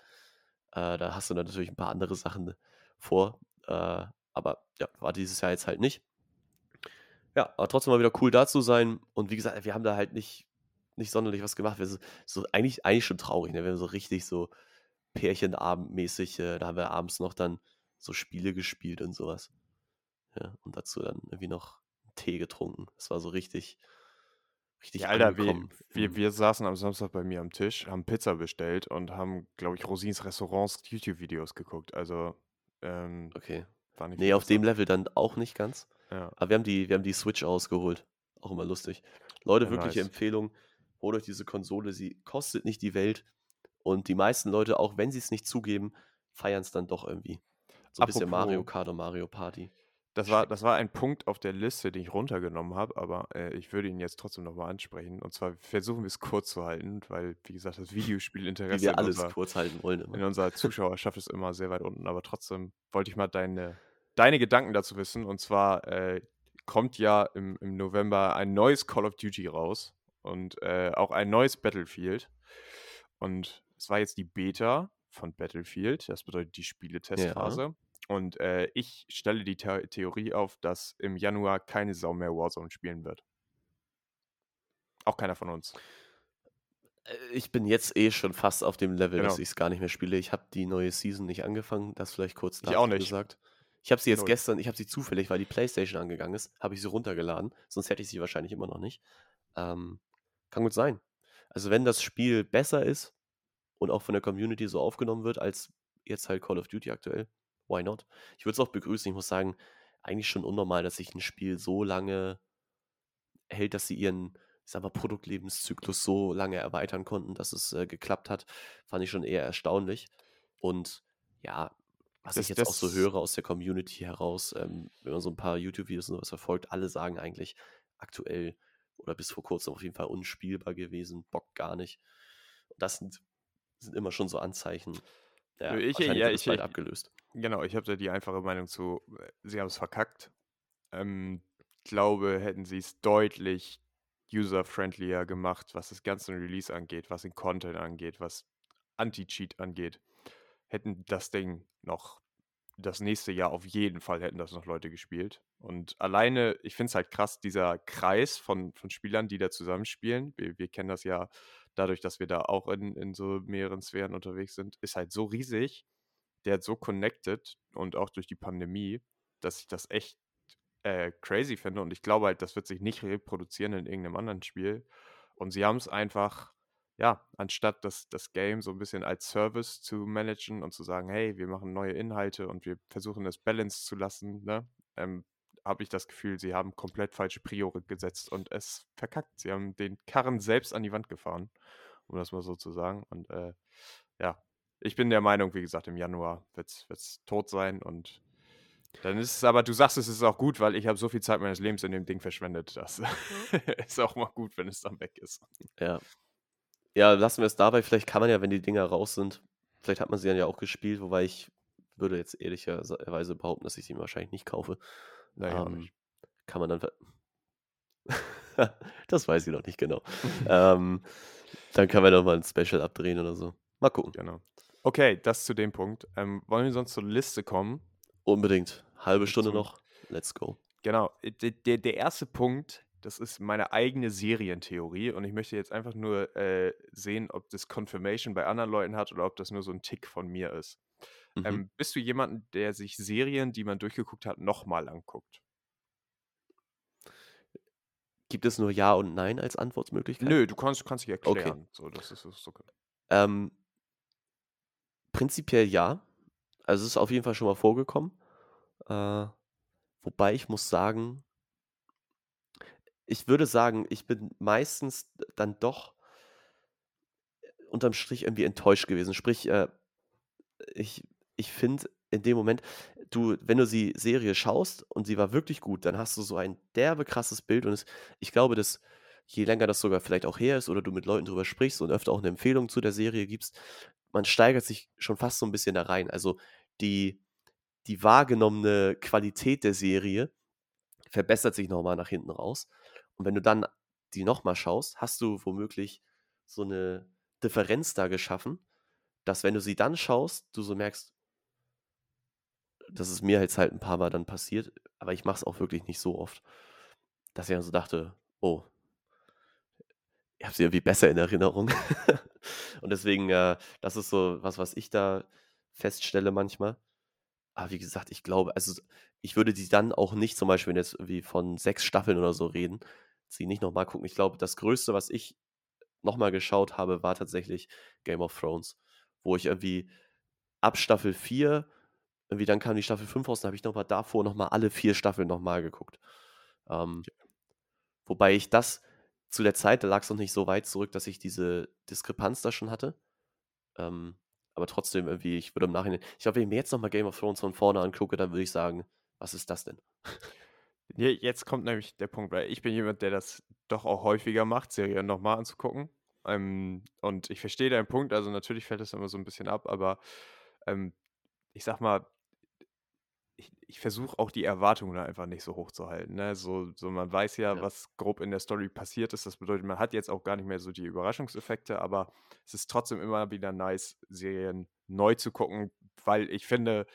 Äh, da hast du dann natürlich ein paar andere Sachen vor. Äh, aber ja, war dieses Jahr jetzt halt nicht. Ja, aber trotzdem mal wieder cool da zu sein. Und wie gesagt, wir haben da halt nicht, nicht sonderlich was gemacht. Wir sind so eigentlich, eigentlich schon traurig. Ne? Wir haben so richtig so Pärchenabendmäßig, äh, da haben wir abends noch dann so Spiele gespielt und sowas. Ja, und dazu dann irgendwie noch Tee getrunken. Das war so richtig, richtig Ja, Alter, wir, wir, wir saßen am Samstag bei mir am Tisch, haben Pizza bestellt und haben, glaube ich, Rosins Restaurants YouTube-Videos geguckt. Also, ähm, Okay. war nicht Nee, auf dem. Level dann auch nicht ganz. Ja. Aber wir haben die, wir haben die Switch ausgeholt. Auch immer lustig. Leute, Ja, wirkliche nice. Empfehlung. Holt euch diese Konsole. Sie kostet nicht die Welt. Und die meisten Leute, auch wenn sie es nicht zugeben, feiern es dann doch irgendwie. So ein bisschen Mario Kart und Mario Party. Das war, das war ein Punkt auf der Liste, den ich runtergenommen habe, aber äh, ich würde ihn jetzt trotzdem nochmal ansprechen. Und zwar versuchen wir es kurz zu halten, weil, wie gesagt, das Wie Videospielinteresse wir in alles unserer, kurz halten wollen in immer. unserer Zuschauerschaft ist immer sehr weit unten. Aber trotzdem wollte ich mal deine, deine Gedanken dazu wissen. Und zwar äh, kommt ja im, im November ein neues Call of Duty raus und äh, auch ein neues Battlefield. Und es war jetzt die Beta von Battlefield, das bedeutet die Ja. Und äh, ich stelle die The Theorie auf, dass im Januar keine Sau mehr Warzone spielen wird. Auch keiner von uns. Äh, Ich bin jetzt eh schon fast auf dem Level, dass Genau. ich es gar nicht mehr spiele. Ich habe die neue Season nicht angefangen, das vielleicht kurz Ich auch nicht. gesagt. Ich habe sie jetzt Null. gestern, ich habe sie zufällig, weil die Playstation angegangen ist, habe ich sie runtergeladen. Sonst hätte ich sie wahrscheinlich immer noch nicht. Ähm, kann gut sein. Also wenn das Spiel besser ist und auch von der Community so aufgenommen wird, als jetzt halt Call of Duty aktuell, why not? Ich würde es auch begrüßen. Ich muss sagen, eigentlich schon unnormal, dass sich ein Spiel so lange hält, dass sie ihren, ich sag mal, Produktlebenszyklus so lange erweitern konnten, dass es äh, geklappt hat, fand ich schon eher erstaunlich. Und ja, was ich Das, jetzt auch so höre aus der Community heraus, ähm, wenn man so ein paar YouTube-Videos und sowas verfolgt, alle sagen eigentlich aktuell oder bis vor kurzem auf jeden Fall unspielbar gewesen, Bock gar nicht. Und das sind, sind immer schon so Anzeichen. Ja, ich, wahrscheinlich ja, ich, bald ich, abgelöst. Genau, ich habe da die einfache Meinung zu, äh, sie haben es verkackt. Ähm, glaube, hätten sie es deutlich user-friendlier gemacht, was das ganze Release angeht, was den Content angeht, was Anti-Cheat angeht, hätten das Ding noch das nächste Jahr auf jeden Fall hätten das noch Leute gespielt. Und alleine, ich finde es halt krass, dieser Kreis von, von Spielern, die da zusammenspielen, wir, wir kennen das ja dadurch, dass wir da auch in, in so mehreren Sphären unterwegs sind, ist halt so riesig, der hat so connected und auch durch die Pandemie, dass ich das echt äh, crazy finde. Und ich glaube halt, das wird sich nicht reproduzieren in irgendeinem anderen Spiel. Und sie haben es einfach, ja, anstatt das, das Game so ein bisschen als Service zu managen und zu sagen, hey, wir machen neue Inhalte und wir versuchen es balance zu lassen, ne, ähm, habe ich das Gefühl, sie haben komplett falsche Priore gesetzt und es verkackt. Sie haben den Karren selbst an die Wand gefahren, um das mal so zu sagen. Und äh, ja, ich bin der Meinung, wie gesagt, im Januar wird es tot sein und dann ist es aber, du sagst, es ist auch gut, weil ich habe so viel Zeit meines Lebens in dem Ding verschwendet. Das ist auch mal gut, wenn es dann weg ist. Ja. Ja, lassen wir es dabei. Vielleicht kann man ja, wenn die Dinger raus sind, vielleicht hat man sie dann ja auch gespielt, wobei ich würde jetzt ehrlicherweise behaupten, dass ich sie wahrscheinlich nicht kaufe. Naja, Ähm, nicht. kann man dann. das weiß ich noch nicht genau. ähm, dann kann man doch mal ein Special abdrehen oder so. Mal gucken. Genau. Okay, das zu dem Punkt. Ähm, wollen wir sonst zur Liste kommen? Unbedingt. Halbe Stunde noch. Let's go. Genau. Der, der, der erste Punkt, das ist meine eigene Serientheorie und ich möchte jetzt einfach nur äh, sehen, ob das Confirmation bei anderen Leuten hat oder ob das nur so ein Tick von mir ist. Mhm. Ähm, bist du jemanden, der sich Serien, die man durchgeguckt hat, nochmal anguckt? Gibt es nur Ja und Nein als Antwortmöglichkeit? Nö, du kannst, kannst dich Okay. erklären. So, das ist, das ist okay. Ähm, prinzipiell ja. Also es ist auf jeden Fall schon mal vorgekommen. Äh, wobei ich muss sagen, ich würde sagen, ich bin meistens dann doch unterm Strich irgendwie enttäuscht gewesen. Sprich, äh, ich, ich finde in dem Moment, du, wenn du die Serie schaust und sie war wirklich gut, dann hast du so ein derbe krasses Bild und es, ich glaube, dass je länger das sogar vielleicht auch her ist oder du mit Leuten drüber sprichst und öfter auch eine Empfehlung zu der Serie gibst, man steigert sich schon fast so ein bisschen da rein. Also die, die wahrgenommene Qualität der Serie verbessert sich nochmal nach hinten raus. Und wenn du dann die nochmal schaust, hast du womöglich so eine Differenz da geschaffen, dass wenn du sie dann schaust, du so merkst, das ist mir jetzt halt ein paar Mal dann passiert, aber ich mache es auch wirklich nicht so oft, dass ich dann so dachte, oh, ich habe sie irgendwie besser in Erinnerung. Und deswegen, äh, das ist so was, was ich da feststelle manchmal. Aber wie gesagt, ich glaube, also ich würde die dann auch nicht, zum Beispiel, wenn jetzt irgendwie von sechs Staffeln oder so reden, sie nicht nochmal gucken. Ich glaube, das Größte, was ich nochmal geschaut habe, war tatsächlich Game of Thrones, wo ich irgendwie ab Staffel 4, irgendwie dann kam die Staffel 5 raus, dann habe ich nochmal davor nochmal alle vier Staffeln nochmal geguckt. Ähm, wobei ich das zu der Zeit, da lag es noch nicht so weit zurück, dass ich diese Diskrepanz da schon hatte. Ähm, aber trotzdem irgendwie, ich würde im Nachhinein, ich glaube, wenn ich mir jetzt nochmal Game of Thrones von vorne angucke, dann würde ich sagen, was ist das denn? Jetzt kommt nämlich der Punkt, weil ich bin jemand, der das doch auch häufiger macht, Serien nochmal anzugucken. Ähm, und ich verstehe deinen Punkt, also natürlich fällt das immer so ein bisschen ab, aber ähm, ich sag mal, ich, versuche auch die Erwartungen da einfach nicht so hoch zu halten. Ne? So, so man weiß ja, Ja. was grob in der Story passiert ist. Das bedeutet, man hat jetzt auch gar nicht mehr so die Überraschungseffekte, aber es ist trotzdem immer wieder nice, Serien neu zu gucken, weil ich finde,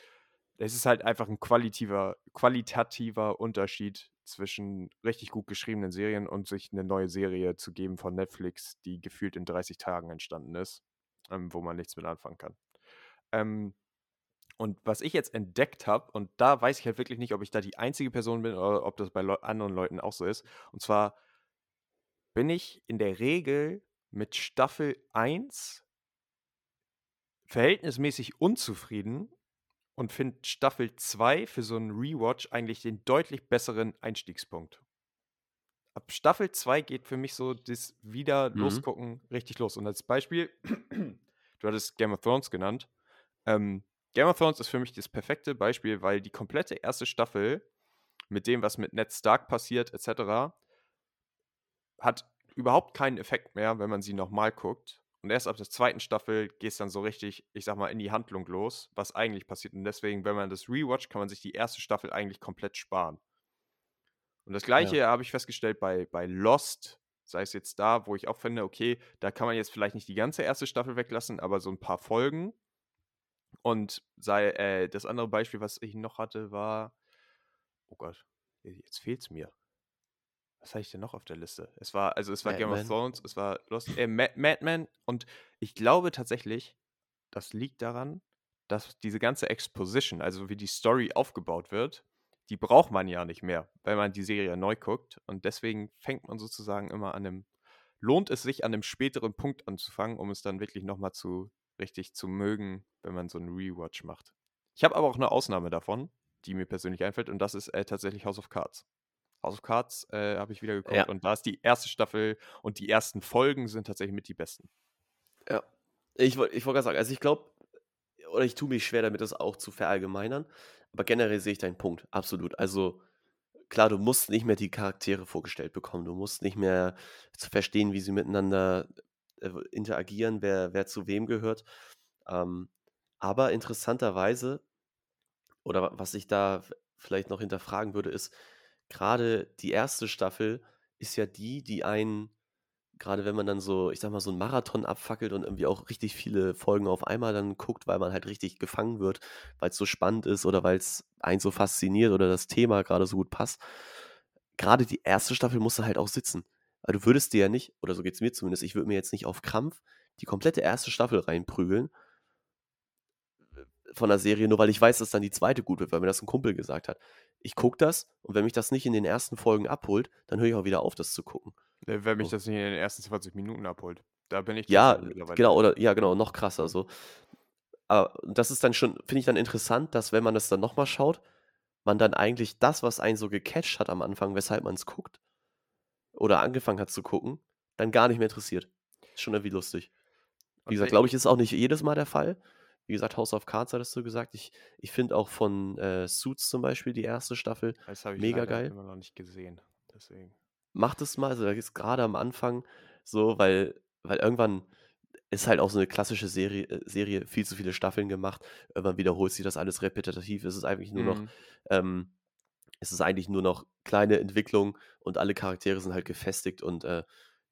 es ist halt einfach ein qualitativer, qualitativer Unterschied zwischen richtig gut geschriebenen Serien und sich eine neue Serie zu geben von Netflix, die gefühlt in 30 Tagen entstanden ist, ähm, wo man nichts mit anfangen kann. Ähm, und was ich jetzt entdeckt habe, und da weiß ich halt wirklich nicht, ob ich da die einzige Person bin oder ob das bei Leu anderen Leuten auch so ist. Und zwar bin ich in der Regel mit Staffel 1 verhältnismäßig unzufrieden und finde Staffel 2 für so einen Rewatch eigentlich den deutlich besseren Einstiegspunkt. Ab Staffel 2 geht für mich so das wieder Mhm. losgucken richtig los. Und als Beispiel, du hattest Game of Thrones genannt. Ähm, Game of Thrones ist für mich das perfekte Beispiel, weil die komplette erste Staffel mit dem, was mit Ned Stark passiert, etc., hat überhaupt keinen Effekt mehr, wenn man sie nochmal guckt. Und erst ab der zweiten Staffel geht es dann so richtig, ich sag mal, in die Handlung los, was eigentlich passiert. Und deswegen, wenn man das rewatcht, kann man sich die erste Staffel eigentlich komplett sparen. Und das gleiche habe ich festgestellt bei, bei Lost, sei es jetzt da, wo ich auch finde, okay, da kann man jetzt vielleicht nicht die ganze erste Staffel weglassen, aber so ein paar Folgen. Und sei, äh, das andere Beispiel, was ich noch hatte, war, oh Gott, jetzt fehlt es mir. Was hatte ich denn noch auf der Liste? Es war, also es war Game of Madman. Thrones, es war Lost, äh, Mad, Madman und ich glaube tatsächlich, das liegt daran, dass diese ganze Exposition, also wie die Story aufgebaut wird, die braucht man ja nicht mehr, wenn man die Serie neu guckt. Und deswegen fängt man sozusagen immer an einem, lohnt es sich an einem späteren Punkt anzufangen, um es dann wirklich nochmal zu richtig zu mögen, wenn man so einen Rewatch macht. Ich habe aber auch eine Ausnahme davon, die mir persönlich einfällt, und das ist äh, tatsächlich House of Cards. House of Cards äh, habe ich wieder geguckt Ja. und da ist die erste Staffel und die ersten Folgen sind tatsächlich mit die besten. Ja. Ich wollte ich wollt gerade sagen, also ich glaube, oder ich tue mich schwer damit, das auch zu verallgemeinern, aber generell sehe ich deinen Punkt, absolut. Also klar, du musst nicht mehr die Charaktere vorgestellt bekommen, du musst nicht mehr zu verstehen, wie sie miteinander äh, interagieren, wer, wer zu wem gehört. Ähm, aber interessanterweise, oder wa- was ich da vielleicht noch hinterfragen würde, ist, gerade die erste Staffel ist ja die, die einen gerade wenn man dann so, ich sag mal, so einen Marathon abfackelt und irgendwie auch richtig viele Folgen auf einmal dann guckt, weil man halt richtig gefangen wird, weil es so spannend ist oder weil es einen so fasziniert oder das Thema gerade so gut passt. Gerade die erste Staffel muss halt auch sitzen. Weil du würdest dir ja nicht, oder so geht es mir zumindest, ich würde mir jetzt nicht auf Krampf die komplette erste Staffel reinprügeln von der Serie, nur weil ich weiß, dass dann die zweite gut wird, weil mir das ein Kumpel gesagt hat. Ich gucke das und wenn mich das nicht in den ersten Folgen abholt, dann höre ich auch wieder auf, das zu gucken. Äh, Wenn mich das nicht in den ersten 20 Minuten abholt. Da bin ich Ja, genau, oder ja, genau, noch krasser so. Aber das ist dann schon, finde ich dann interessant, dass wenn man das dann nochmal schaut, man dann eigentlich das, was einen so gecatcht hat am Anfang, weshalb man es guckt oder angefangen hat zu gucken, dann gar nicht mehr interessiert. Ist schon irgendwie lustig. Wie gesagt, glaube ich, ist auch nicht jedes Mal der Fall. Wie gesagt, House of Cards hattest du gesagt. Ich, ich finde auch von äh, Suits zum Beispiel die erste Staffel Das habe ich mega geil. immer noch nicht gesehen. Deswegen. Macht es mal, also da ist gerade am Anfang so, weil, weil irgendwann ist halt auch so eine klassische Serie, äh, Serie viel zu viele Staffeln gemacht. Irgendwann wiederholt sich das alles repetitiv. Es ist eigentlich nur noch, Mhm. ähm, es ist eigentlich nur noch kleine Entwicklung und alle Charaktere sind halt gefestigt und äh,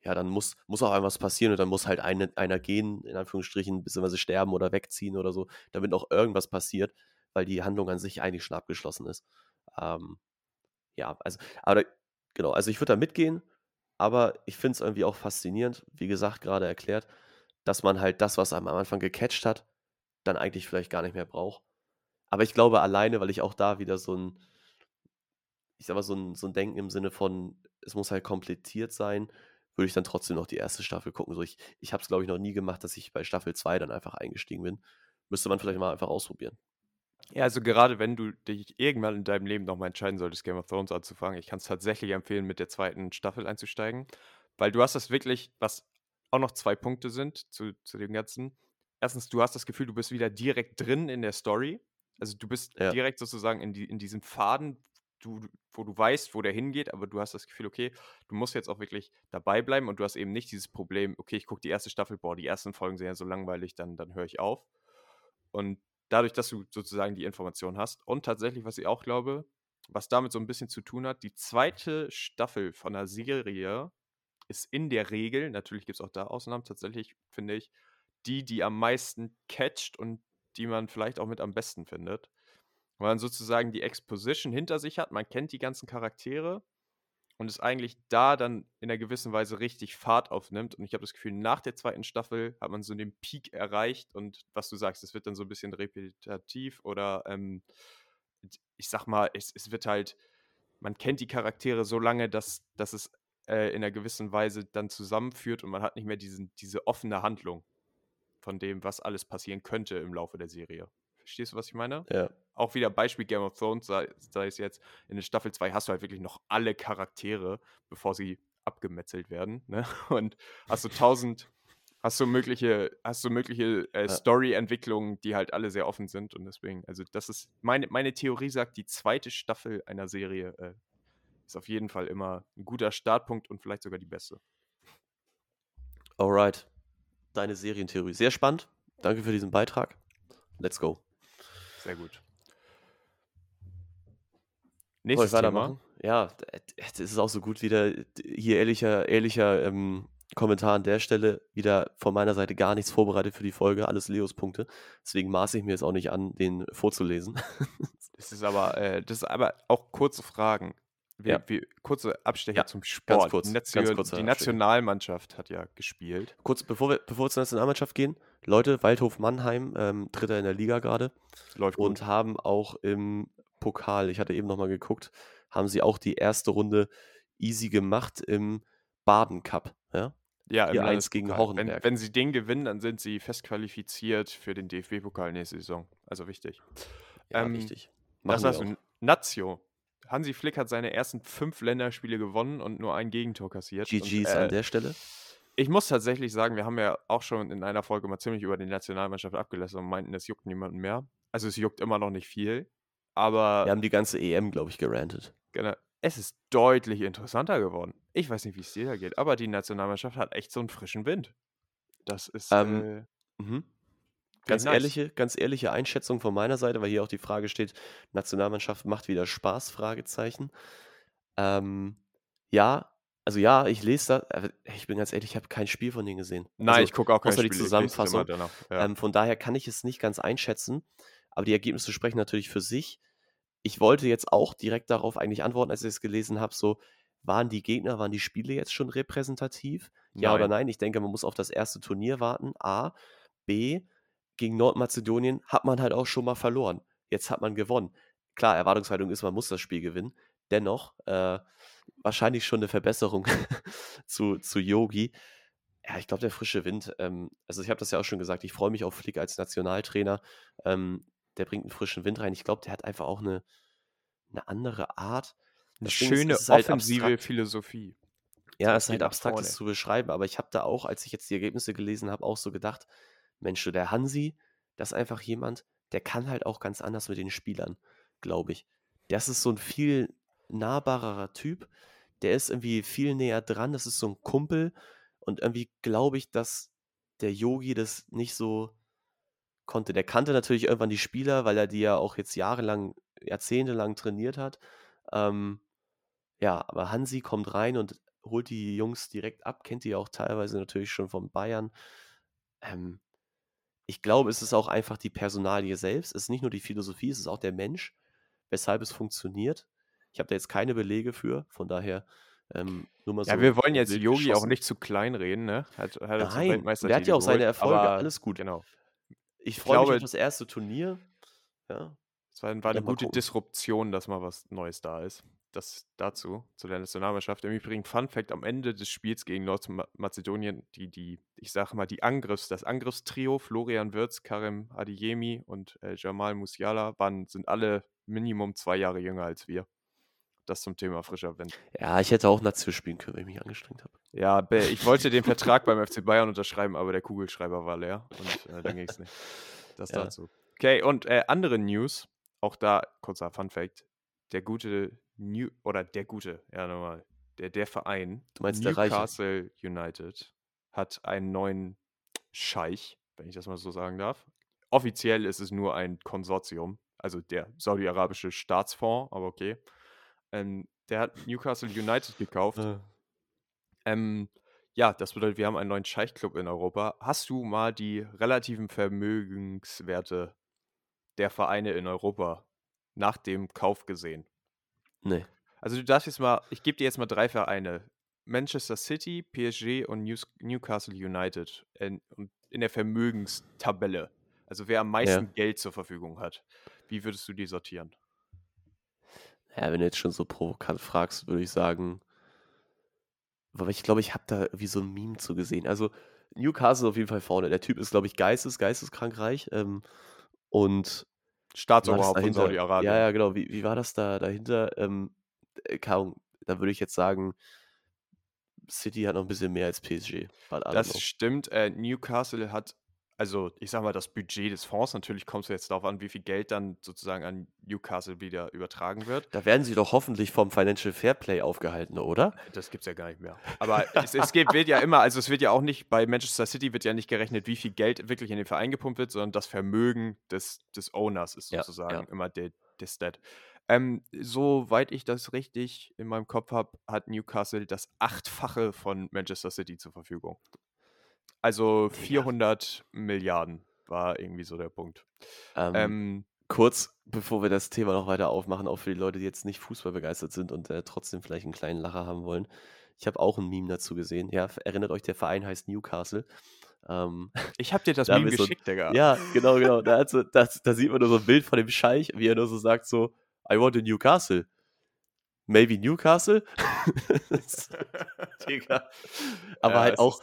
ja, dann muss, muss auch irgendwas passieren und dann muss halt eine, einer gehen, in Anführungsstrichen, beziehungsweise sterben oder wegziehen oder so, damit noch irgendwas passiert, weil die Handlung an sich eigentlich schon abgeschlossen ist. Ähm, ja, also, aber genau, also ich würde da mitgehen, aber ich finde es irgendwie auch faszinierend, wie gesagt, gerade erklärt, dass man halt das, was einem am Anfang gecatcht hat, dann eigentlich vielleicht gar nicht mehr braucht. Aber ich glaube alleine, weil ich auch da wieder so ein, ich sag mal, so ein, so ein Denken im Sinne von, es muss halt komplettiert sein, würde ich dann trotzdem noch die erste Staffel gucken. So ich ich habe es, glaube ich, noch nie gemacht, dass ich bei Staffel 2 dann einfach eingestiegen bin. Müsste man vielleicht mal einfach ausprobieren. Ja, also gerade wenn du dich irgendwann in deinem Leben nochmal entscheiden solltest, Game of Thrones anzufangen, ich kann es tatsächlich empfehlen, mit der zweiten Staffel einzusteigen, weil du hast das wirklich, was auch noch zwei Punkte sind zu, zu dem Ganzen. Erstens, du hast das Gefühl, du bist wieder direkt drin in der Story. Also du bist Ja. direkt sozusagen in, die, in diesem Faden, du, wo du weißt, wo der hingeht, aber du hast das Gefühl, okay, du musst jetzt auch wirklich dabei bleiben und du hast eben nicht dieses Problem, okay, ich gucke die erste Staffel, boah, die ersten Folgen sind ja so langweilig, dann, dann höre ich auf. Und dadurch, dass du sozusagen die Information hast und tatsächlich, was ich auch glaube, was damit so ein bisschen zu tun hat, die zweite Staffel von einer Serie ist in der Regel, natürlich gibt es auch da Ausnahmen, tatsächlich finde ich, die, die am meisten catcht und die man vielleicht auch mit am besten findet. Weil man sozusagen die Exposition hinter sich hat, man kennt die ganzen Charaktere und es eigentlich da dann in einer gewissen Weise richtig Fahrt aufnimmt. Und ich habe das Gefühl, nach der zweiten Staffel hat man so den Peak erreicht und was du sagst, es wird dann so ein bisschen repetitiv oder ähm, ich sag mal, es, es wird halt, man kennt die Charaktere so lange, dass, dass es äh, in einer gewissen Weise dann zusammenführt und man hat nicht mehr diesen, diese offene Handlung von dem, was alles passieren könnte im Laufe der Serie. Verstehst du, was ich meine? Ja. Auch wieder Beispiel Game of Thrones, sei, sei es jetzt in der Staffel 2 hast du halt wirklich noch alle Charaktere, bevor sie abgemetzelt werden. Ne? Und hast du tausend, hast du mögliche, hast du mögliche äh, Ja. Story-Entwicklungen, die halt alle sehr offen sind. Und deswegen, also das ist, meine, meine Theorie sagt, die zweite Staffel einer Serie äh, ist auf jeden Fall immer ein guter Startpunkt und vielleicht sogar die beste. Alright. Deine Serientheorie. Sehr spannend. Danke für diesen Beitrag. Let's go. Sehr gut. Soll ich Nächstes Thema. weitermachen? Ja, das ist auch so gut wieder hier ehrlicher, ehrlicher ähm, Kommentar an der Stelle. Wieder von meiner Seite gar nichts vorbereitet für die Folge, alles Leos Punkte. Deswegen maße ich mir jetzt auch nicht an, den vorzulesen. Das ist aber, äh, das ist aber auch kurze Fragen. Wir, Ja. wir, kurze Abstecher Ja, zum ganz Sport. kurz, die ganz Nation, kurzer die Abstecher. Nationalmannschaft hat ja gespielt. Kurz bevor wir, bevor wir zur Nationalmannschaft gehen, Leute, Waldhof Mannheim, ähm, Dritter in der Liga gerade. Läuft gut. und haben auch im Pokal, ich hatte eben nochmal geguckt, haben sie auch die erste Runde easy gemacht im Baden Cup. Ja? Ja, im 4-1 gegen Landespokal. Wenn, Hornberg. wenn sie den gewinnen, dann sind sie fest qualifiziert für den DFB-Pokal nächste Saison. Also wichtig. Ja, Ähm, richtig. Das Machen heißt, wir auch. Nazio. Hansi Flick hat seine ersten fünf Länderspiele gewonnen und nur ein Gegentor kassiert. Und, GG's äh, an der Stelle. Ich muss tatsächlich sagen, wir haben ja auch schon in einer Folge mal ziemlich über die Nationalmannschaft abgelassen und meinten, es juckt niemanden mehr. Also es juckt immer noch nicht viel. Aber Wir haben die ganze EM, glaube ich, gerantet. genau, es ist deutlich interessanter geworden. Ich weiß nicht, wie es dir da geht, aber die Nationalmannschaft hat echt so einen frischen Wind. Das ist Ähm, äh, Mhm. Ganz nice. ehrliche, ganz ehrliche Einschätzung von meiner Seite, weil hier auch die Frage steht, Nationalmannschaft macht wieder Spaß? Fragezeichen. Ähm, ja, Also ja, ich lese da, ich bin ganz ehrlich, ich habe kein Spiel von denen gesehen. Nein, Also ich gucke auch keine außer die Zusammenfassung. danach. Ja. Ähm, von daher kann ich es nicht ganz einschätzen, aber die Ergebnisse sprechen natürlich für sich. Ich wollte jetzt auch direkt darauf eigentlich antworten, als ich es gelesen habe, so, waren die Gegner, waren die Spiele jetzt schon repräsentativ? Ja oder Nein. nein? Ich denke, man muss auf das erste Turnier warten. A. B. Gegen Nordmazedonien hat man halt auch schon mal verloren. Jetzt hat man gewonnen. Klar, Erwartungshaltung ist, man muss das Spiel gewinnen. Dennoch, äh, wahrscheinlich schon eine Verbesserung zu, zu Yogi. Ja, ich glaube, der frische Wind, ähm, also ich habe das ja auch schon gesagt, ich freue mich auf Flick als Nationaltrainer. Ähm, der bringt einen frischen Wind rein. Ich glaube, der hat einfach auch eine, eine andere Art. Eine schöne ist halt offensive abstrakt. Philosophie. Ja, es ist halt abstrakt, das zu beschreiben, aber ich habe da auch, als ich jetzt die Ergebnisse gelesen habe, auch so gedacht, Mensch, der Hansi, das ist einfach jemand, der kann halt auch ganz anders mit den Spielern, glaube ich. Das ist so ein viel nahbarerer Typ, der ist irgendwie viel näher dran, das ist so ein Kumpel und irgendwie glaube ich, dass der Yogi das nicht so konnte. Der kannte natürlich irgendwann die Spieler, weil er die ja auch jetzt jahrelang, jahrzehntelang trainiert hat. Ähm, ja, aber Hansi kommt rein und holt die Jungs direkt ab, kennt die auch teilweise natürlich schon von Bayern. Ähm, ich glaube, es ist auch einfach die Personalie selbst. Es ist nicht nur die Philosophie, es ist auch der Mensch, weshalb es funktioniert. Ich habe da jetzt keine Belege für, von daher ähm, nur mal Ja, so wir wollen jetzt Yogi auch nicht zu klein reden, ne? Hat, hat er Nein, der hat ja auch seine Erfolge, aber alles gut. genau. Ich freue mich auf das erste Turnier. Ja, es war, war eine gute gucken. Disruption, dass mal was Neues da ist. Das dazu, zu der Nationalmannschaft. Im Übrigen, Fun Fact: Am Ende des Spiels gegen Nordmazedonien, die, die, ich sage mal, die Angriffs, das Angriffstrio, Florian Wirtz, Karim Adiyemi und äh, Jamal Musiala, waren, sind alle Minimum zwei Jahre jünger als wir. Das zum Thema frischer Wind. Ja, ich hätte auch Nazio spielen können, wenn ich mich angestrengt habe. Ja, ich wollte den Vertrag beim FC Bayern unterschreiben, aber der Kugelschreiber war leer und äh, dann ging es nicht. Das Ja. dazu. Okay, und äh, andere News, auch da kurzer Fun Fact: Der gute New oder der gute, ja nochmal, der, der Verein Du meinst der Reiche? Newcastle United hat einen neuen Scheich, wenn ich das mal so sagen darf. Offiziell ist es nur ein Konsortium, also der saudi-arabische Staatsfonds, aber okay. Ähm, der hat Newcastle United gekauft. Äh, Ähm, ja, das bedeutet, wir haben einen neuen Scheichclub in Europa. Hast du mal die relativen Vermögenswerte der Vereine in Europa nach dem Kauf gesehen? Nee. Also du darfst jetzt mal, ich gebe dir jetzt mal drei Vereine. Manchester City, PSG und Newcastle United in, in der Vermögenstabelle. Also wer am meisten Geld zur Verfügung hat. Wie würdest du die sortieren? Ja, wenn du jetzt schon so provokant fragst, würde ich sagen, aber ich glaube, ich habe da irgendwie so ein Meme zu gesehen. Also Newcastle auf jeden Fall vorne. Der Typ ist, glaube ich, geistes, geisteskrank reich. Ähm, und wie Staatsoberhaupt von? Saudi-Arabien. Ja, ja, genau. Wie, wie war das da dahinter? Ähm, äh, da würde ich jetzt sagen, City hat noch ein bisschen mehr als PSG. Das stimmt. Äh, Newcastle hat, also ich sag mal, das Budget des Fonds, natürlich kommt es jetzt darauf an, wie viel Geld dann sozusagen an Newcastle wieder übertragen wird. Da werden sie doch hoffentlich vom Financial Fairplay aufgehalten, oder? Das gibt es ja gar nicht mehr. Aber es, es geht, wird ja immer, also es wird ja auch nicht, bei Manchester City wird ja nicht gerechnet, wie viel Geld wirklich in den Verein gepumpt wird, sondern das Vermögen des, des Owners ist Ja, sozusagen ja. immer der, der Stat. Ähm, soweit ich das richtig in meinem Kopf habe, hat Newcastle das Achtfache von Manchester City zur Verfügung. Also Digga. 400 Milliarden war irgendwie so der Punkt. Ähm, Ähm, kurz, bevor wir das Thema noch weiter aufmachen, auch für die Leute, die jetzt nicht Fußball begeistert sind und äh, trotzdem vielleicht einen kleinen Lacher haben wollen. Ich habe auch ein Meme dazu gesehen. Ja, erinnert euch, der Verein heißt Newcastle. Ähm, ich habe dir das Meme so- geschickt, Digga. ja, genau, genau. Da, so, da, da sieht man nur so ein Bild von dem Scheich, wie er nur so sagt: so, I want a Newcastle. Maybe Newcastle? Digga. Aber Ja, halt auch,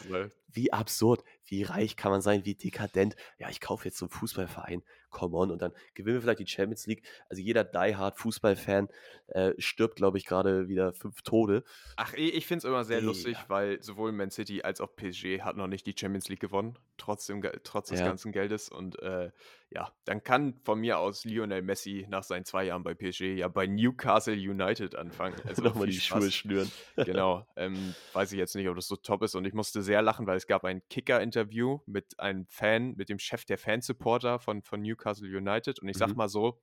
wie absurd, wie reich kann man sein, wie dekadent. Ja, ich kaufe jetzt so einen Fußballverein, come on, und dann gewinnen wir vielleicht die Champions League. Also jeder die-hard Fußballfan äh, stirbt, glaube ich, gerade wieder fünf Tode. Ach, ich, finde es immer sehr lustig, Digga. weil sowohl Man City als auch PSG hat noch nicht die Champions League gewonnen, trotz, dem, trotz des Ja. ganzen Geldes. Und äh, ja, dann kann von mir aus Lionel Messi nach seinen zwei Jahren bei PSG ja bei Newcastle United anfangen. Also Nochmal die Spaß. Schuhe schnüren. Genau. Ähm, weiß ich jetzt nicht, ob das so top ist. Und ich musste sehr lachen, weil es gab ein Kicker-Interview mit einem Fan, mit dem Chef der Fansupporter von, von Newcastle United. Und ich sag Mhm. mal so,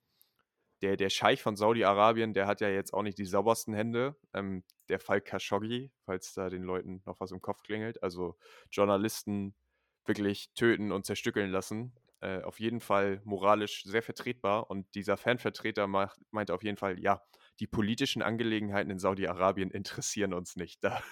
der, der Scheich von Saudi-Arabien, der hat ja jetzt auch nicht die saubersten Hände. Ähm, der Fall Khashoggi, falls da den Leuten noch was im Kopf klingelt. Also Journalisten wirklich töten und zerstückeln lassen. Äh, auf jeden Fall moralisch sehr vertretbar. Und dieser Fanvertreter macht, meinte auf jeden Fall, ja, die politischen Angelegenheiten in Saudi-Arabien interessieren uns nicht. Da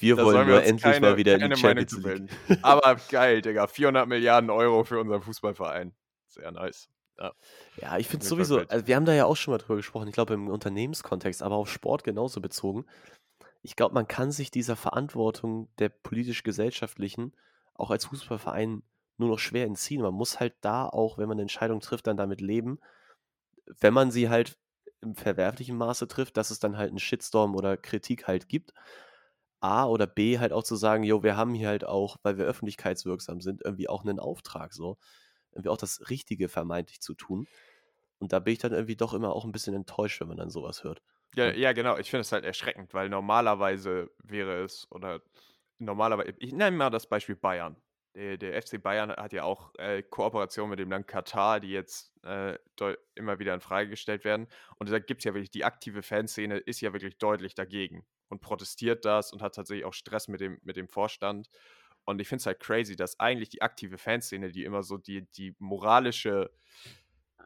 wir da wollen wir endlich keine, mal wieder in die Champions League. Aber geil, Digga. 400 Milliarden Euro für unseren Fußballverein. Sehr nice. Ja. Ja, ich finde Fall sowieso, also wir haben da ja auch schon mal drüber gesprochen, ich glaube im Unternehmenskontext, aber auf Sport genauso bezogen. Ich glaube, man kann sich dieser Verantwortung der politisch-gesellschaftlichen auch als Fußballverein nur noch schwer entziehen. Man muss halt da auch, wenn man Entscheidungen trifft, dann damit leben, wenn man sie halt im verwerflichen Maße trifft, dass es dann halt einen Shitstorm oder Kritik halt gibt. A oder B halt auch zu sagen, jo, wir haben hier halt auch, weil wir öffentlichkeitswirksam sind, irgendwie auch einen Auftrag so, irgendwie auch das Richtige vermeintlich zu tun. Und da bin ich dann irgendwie doch immer auch ein bisschen enttäuscht, wenn man dann sowas hört. Ja, Ja. ja, genau. Ich finde es halt erschreckend, weil normalerweise wäre es, oder normalerweise, ich nenne mal das Beispiel Bayern. Der, der FC Bayern hat ja auch äh, Kooperation mit dem Land Katar, die jetzt äh, immer wieder in Frage gestellt werden. Und da gibt es ja wirklich, die aktive Fanszene ist ja wirklich deutlich dagegen und protestiert das und hat tatsächlich auch Stress mit dem, mit dem Vorstand. Und ich finde es halt crazy, dass eigentlich die aktive Fanszene, die immer so die, die moralische,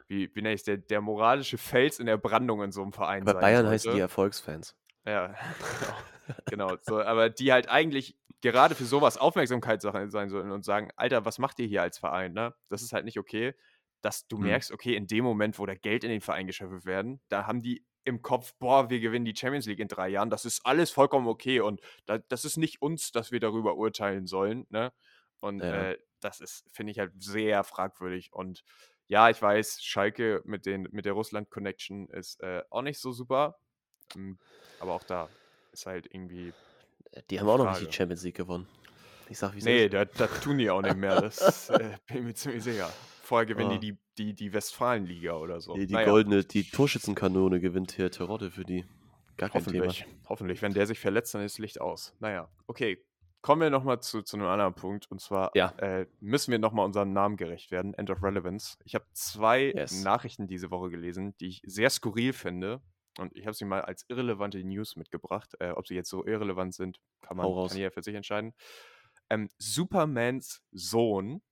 wie, wie nenne ich es, der, der moralische Fels in der Brandung in so einem Verein Aber Bayern heißen sollte. die Erfolgsfans. Ja, genau. genau. So, aber die halt eigentlich gerade für sowas Aufmerksamkeit sa- sein sollten und sagen, Alter, was macht ihr hier als Verein? Ne? Das ist halt nicht okay, dass du Hm. merkst, okay, in dem Moment, wo da Geld in den Verein geschöpft werden, da haben die im Kopf, boah, wir gewinnen die Champions League in drei Jahren, das ist alles vollkommen okay und da, das ist nicht uns, dass wir darüber urteilen sollen. Ne? Und Ja. äh, das ist, finde ich halt sehr fragwürdig und ja, ich weiß, Schalke mit, den, mit der Russland-Connection ist äh, auch nicht so super. Ähm, aber auch da ist halt irgendwie. Die haben auch noch nicht die Frage. Champions League gewonnen. Ich sag, wie es Nee, das, das tun die auch nicht mehr. Das äh, bin ich mir ziemlich sicher. Vorher gewinnen Ah. die, die die die Westfalenliga oder so. Die, die Naja, goldene, die Torschützenkanone gewinnt hier Terodde für die. Gar kein Thema. Hoffentlich. Hoffentlich. Wenn der sich verletzt, dann ist Licht aus. Naja, okay. Kommen wir nochmal zu, zu einem anderen Punkt. Und zwar Ja. äh, müssen wir nochmal unserem Namen gerecht werden. End of Relevance. Ich habe zwei Yes. Nachrichten diese Woche gelesen, die ich sehr skurril finde. Und ich habe sie mal als irrelevante News mitgebracht. Äh, ob sie jetzt so irrelevant sind, kann man kann jeder für sich entscheiden. Ähm, Supermans Sohn,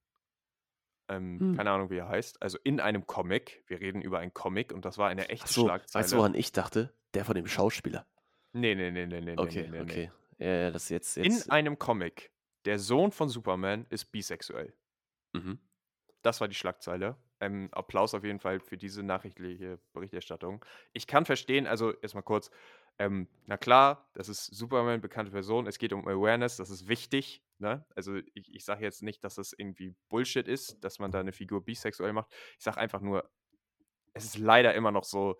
ähm, Hm. keine Ahnung, wie er heißt, also in einem Comic. Wir reden über einen Comic und das war eine echte Achso, Schlagzeile. weißt du, woran ich dachte? Der von dem Schauspieler. Nee, nee, nee, nee, nee. Okay, nee, nee, nee. okay. Ja, ja, das jetzt. In jetzt einem Comic, der Sohn von Superman ist bisexuell. mhm. Das war die Schlagzeile. Ähm, Applaus auf jeden Fall für diese nachrichtliche Berichterstattung. Ich kann verstehen, also erstmal kurz, ähm, na klar, das ist Superman, bekannte Person, es geht um Awareness, das ist wichtig. Ne? Also ich, ich sage jetzt nicht, dass das irgendwie Bullshit ist, dass man da eine Figur bisexuell macht. Ich sage einfach nur, es ist leider immer noch so,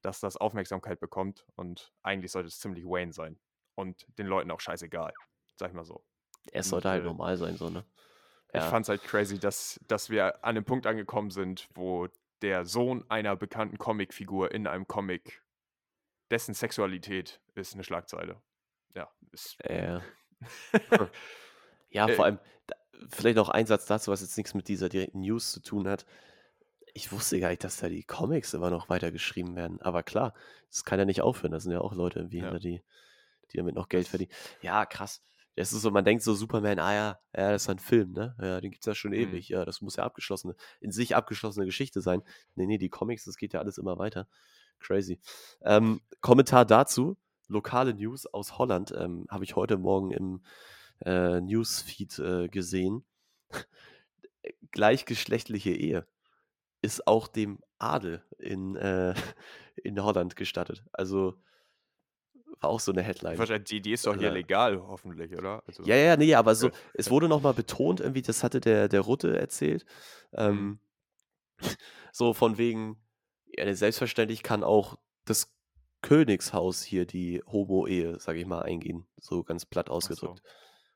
dass das Aufmerksamkeit bekommt und eigentlich sollte es ziemlich Wayne sein. Und den Leuten auch scheißegal, sag ich mal so. Es Und, sollte halt äh, normal sein, so, ne? Ich Ja. fand es halt crazy, dass, dass wir an dem Punkt angekommen sind, wo der Sohn einer bekannten Comicfigur in einem Comic, dessen Sexualität ist eine Schlagzeile. Ja, ist. Äh, ja, Äh, vor allem, da, vielleicht noch ein Satz dazu, was jetzt nichts mit dieser direkten News zu tun hat. Ich wusste gar nicht, dass da die Comics immer noch weitergeschrieben werden. Aber klar, das kann ja nicht aufhören. Da sind ja auch Leute irgendwie Ja. hinter, die, die damit noch Geld verdienen. Ja, krass. Das ist so, man denkt so, Superman, ah ja, ja, das ist ein Film, ne? Ja, den gibt es ja schon Mhm. ewig. Ja, das muss ja abgeschlossene, in sich abgeschlossene Geschichte sein. Nee, nee, die Comics, das geht ja alles immer weiter. Crazy. Ähm, Kommentar dazu, lokale News aus Holland, ähm, habe ich heute Morgen im äh, Newsfeed äh, gesehen. Gleichgeschlechtliche Ehe ist auch dem Adel in, äh, in Holland gestattet. Also auch so eine Headline. wahrscheinlich- die, die ist doch hier Äh, legal, hoffentlich, oder? Also, Ja, ja, nee, aber so, Okay. es wurde nochmal betont, irgendwie, das hatte der, der Rutte erzählt. Ähm, so von wegen, ja, selbstverständlich kann auch das Königshaus hier die Homo-Ehe, sag ich mal, eingehen. So ganz platt ausgedrückt.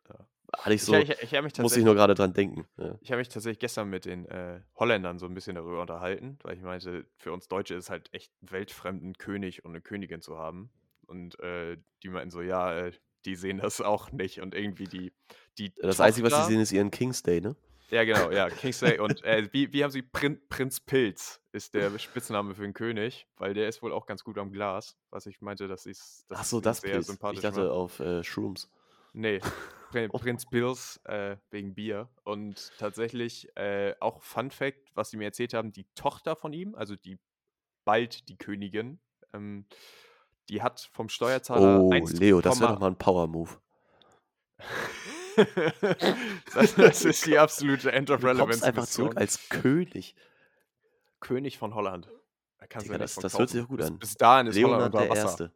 ja. Hatte ich Ich, so, ich, ich, mich muss ich nur gerade dran denken. Ja. ich habe mich tatsächlich gestern mit den äh, Holländern so ein bisschen darüber unterhalten, weil ich meinte, für uns Deutsche ist halt echt weltfremd, einen König und eine Königin zu haben. Und äh, die meinten so, ja, äh, die sehen das auch nicht. Und irgendwie die, die Das Einzige, was sie Tochter- sehen, ist ihren King's Day, ne? Ja, genau, ja, Kingsley und äh, wie, wie haben sie Prin Prinz Pilz ist der Spitzname für den König, weil der ist wohl auch ganz gut am Glas, was ich meinte, das ist das Ach so, das sehr Pilz. Ich sympathisch dachte war. auf äh, Shrooms. Nee, Pri Oh. Prinz Pils äh, wegen Bier und tatsächlich äh, auch Fun Fact, was sie mir erzählt haben, die Tochter von ihm, also die bald die Königin, ähm, die hat vom Steuerzahler Oh, 1, Leo, das wäre doch mal ein Power-Move. das, das ist die absolute End of Du kommst Relevance einfach zurück als König. König von Holland. Da kannst Digga, du das, das hört sich auch gut bis, an. bis dahin ist Holland Leonard unter der Wasser. Erste.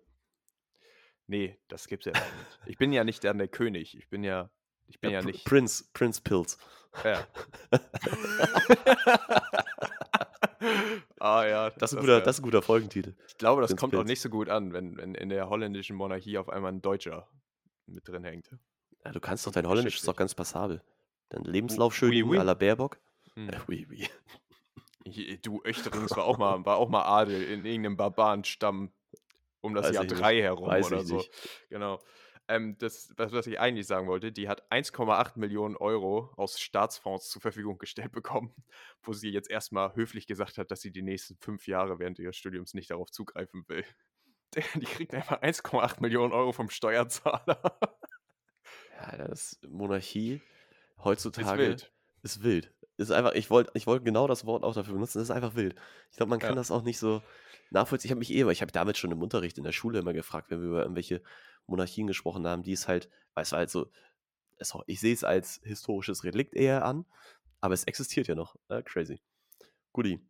Nee, das gibt's ja nicht. Ich bin ja nicht dann der König. Ich bin ja, ich bin Ja, ja nicht. Prince, Prince Pilz. Ja. ah ja, Das ist, ein guter, das ist ein guter Folgentitel. ich glaube, das kommt auch Pilz. nicht so gut an, wenn, wenn in der holländischen Monarchie auf einmal ein Deutscher mit drin hängt. Ja, du kannst doch dein Holländisch ist doch ganz passabel. Dein Oui, Lebenslauf schön oui, oui. à la Baerbock. Hm. Äh, oui, oui. Du, Öchterings war auch mal, war auch mal Adel in irgendeinem Barbarenstamm um das Weiß Jahr ich nicht. 3 herum Weiß oder ich so. nicht. Genau. Ähm, das, was, was ich eigentlich sagen wollte, die hat 1,8 Millionen Euro aus Staatsfonds zur Verfügung gestellt bekommen, wo sie jetzt erstmal höflich gesagt hat, dass sie die nächsten fünf Jahre während ihres Studiums nicht darauf zugreifen will. Die kriegt einfach 1,8 Millionen Euro vom Steuerzahler. Ja, das Monarchie Ist heutzutage wild. ist wild. Ist einfach, ich wollte ich wollt genau das Wort auch dafür benutzen, das ist einfach wild. Ich glaube, man kann Ja. das auch nicht so nachvollziehen. Ich habe mich eh immer, ich habe damit schon im Unterricht in der Schule immer gefragt, wenn wir über irgendwelche Monarchien gesprochen haben, die es halt, weil es war halt so, es, ich sehe es als historisches Relikt eher an, aber es existiert ja noch. Äh, crazy. Guti.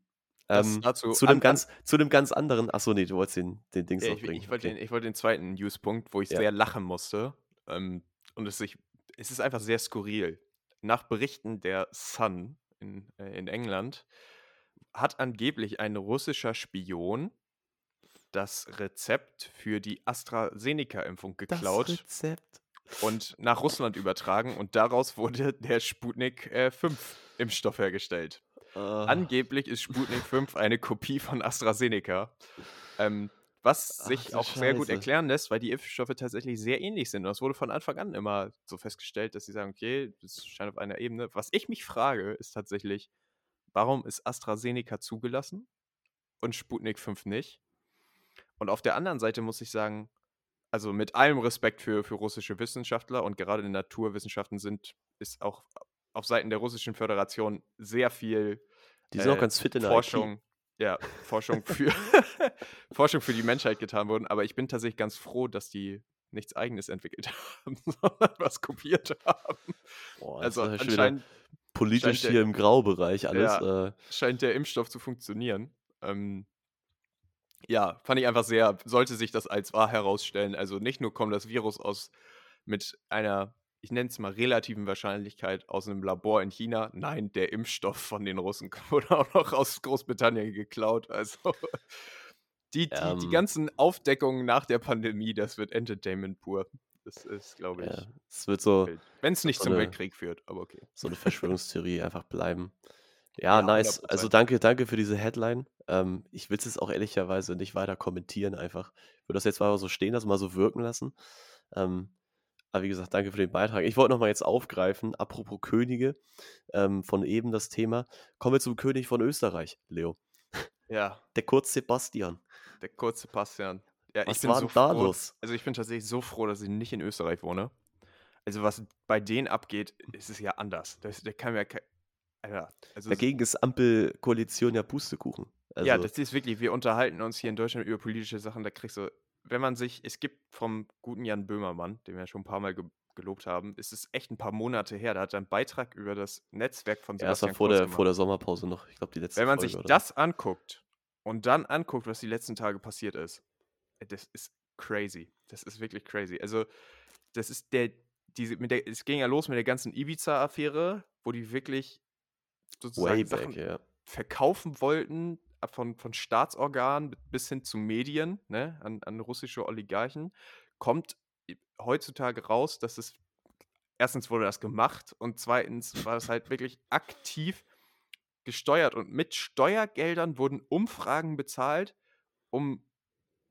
Ähm, dazu zu, an- an- ganz, zu einem ganz anderen, achso, nee, du wolltest den, den Dings Ja, noch ich, bringen. ich, wollte Okay. den, ich wollte den zweiten News-Punkt, wo ich Ja. sehr lachen musste. Ähm, und es, sich, es ist einfach sehr skurril. Nach Berichten der Sun in, äh, in England hat angeblich ein russischer Spion das Rezept für die AstraZeneca-Impfung geklaut Das Rezept. und nach Russland übertragen. Und daraus wurde der Sputnik äh, 5-Impfstoff hergestellt. Ah, Angeblich ist Sputnik 5 eine Kopie von AstraZeneca. Ähm, was sich auch sehr gut Scheiße. erklären lässt, weil die Impfstoffe tatsächlich sehr ähnlich sind. Und es wurde von Anfang an immer so festgestellt, dass sie sagen, okay, das scheint auf einer Ebene. Was ich mich frage, ist tatsächlich, warum ist AstraZeneca zugelassen und Sputnik 5 nicht? Und auf der anderen Seite muss ich sagen, also mit allem Respekt für, für russische Wissenschaftler und gerade in Naturwissenschaften sind, ist auch auf Seiten der russischen Föderation sehr viel die sind auch äh, ganz fit in der IT. Forschung, ja, Forschung für, Forschung für die Menschheit getan wurden. Aber ich bin tatsächlich ganz froh, dass die nichts Eigenes entwickelt haben, sondern was kopiert haben. Boah, Also ist ja anscheinend politisch scheint der- hier im Graubereich alles. Ja. Äh, scheint der Impfstoff zu funktionieren. Ähm, ja, fand ich einfach sehr, sollte sich das als wahr herausstellen. Also nicht nur kommt das Virus aus mit einer, ich nenne es mal relativen Wahrscheinlichkeit aus einem Labor in China. Nein, der Impfstoff von den Russen wurde auch noch aus Großbritannien geklaut. Also die, die, die Ähm. ganzen Aufdeckungen nach der Pandemie, das wird Entertainment pur. Das ist, glaube ich, ja, es wird so, wenn es nicht so zum eine- Weltkrieg führt, aber okay. so eine Verschwörungstheorie einfach bleiben. Ja, Ja, nice. Also 100%. danke, danke für diese Headline. Ähm, ich will es jetzt auch ehrlicherweise nicht weiter kommentieren, einfach. Ich würde das jetzt mal so stehen lassen, mal so wirken lassen. Ähm, aber wie gesagt, danke für den Beitrag. Ich wollte nochmal jetzt aufgreifen, apropos Könige, ähm, von eben das Thema. Kommen wir zum König von Österreich, Leo. Ja, Der Kurz Sebastian. Der kurze Bastian. Ja, Was ich bin war so da froh, los? Also ich bin tatsächlich so froh, dass ich nicht in Österreich wohne. Also was bei denen abgeht, ist es ja anders. Das, der kann ke- Alter, also Dagegen ist Ampelkoalition ja Pustekuchen. Also, ja, das ist wirklich, wir unterhalten uns hier in Deutschland über politische Sachen, da kriegst du, wenn man sich, es gibt vom guten Jan Böhmermann, den wir schon ein paar Mal ge gelobt haben, ist es echt ein paar Monate her, da hat er einen Beitrag über das Netzwerk von ja, das war Sebastian vor Kurz der, gemacht. vor der Sommerpause noch. Ich glaube, die letzte Wenn man Folge sich oder das anguckt und dann anguckt, was die letzten Tage passiert ist, äh, das ist crazy. Das ist wirklich crazy. Also, das ist der, diese, mit der, es ging ja los mit der ganzen Ibiza-Affäre, wo die wirklich sozusagen Way Sachen back, ja. verkaufen wollten, von, von Staatsorganen bis hin zu Medien, ne, an, an russische Oligarchen, kommt heutzutage raus, dass es erstens wurde das gemacht und zweitens war es halt wirklich aktiv gesteuert und mit Steuergeldern wurden Umfragen bezahlt, um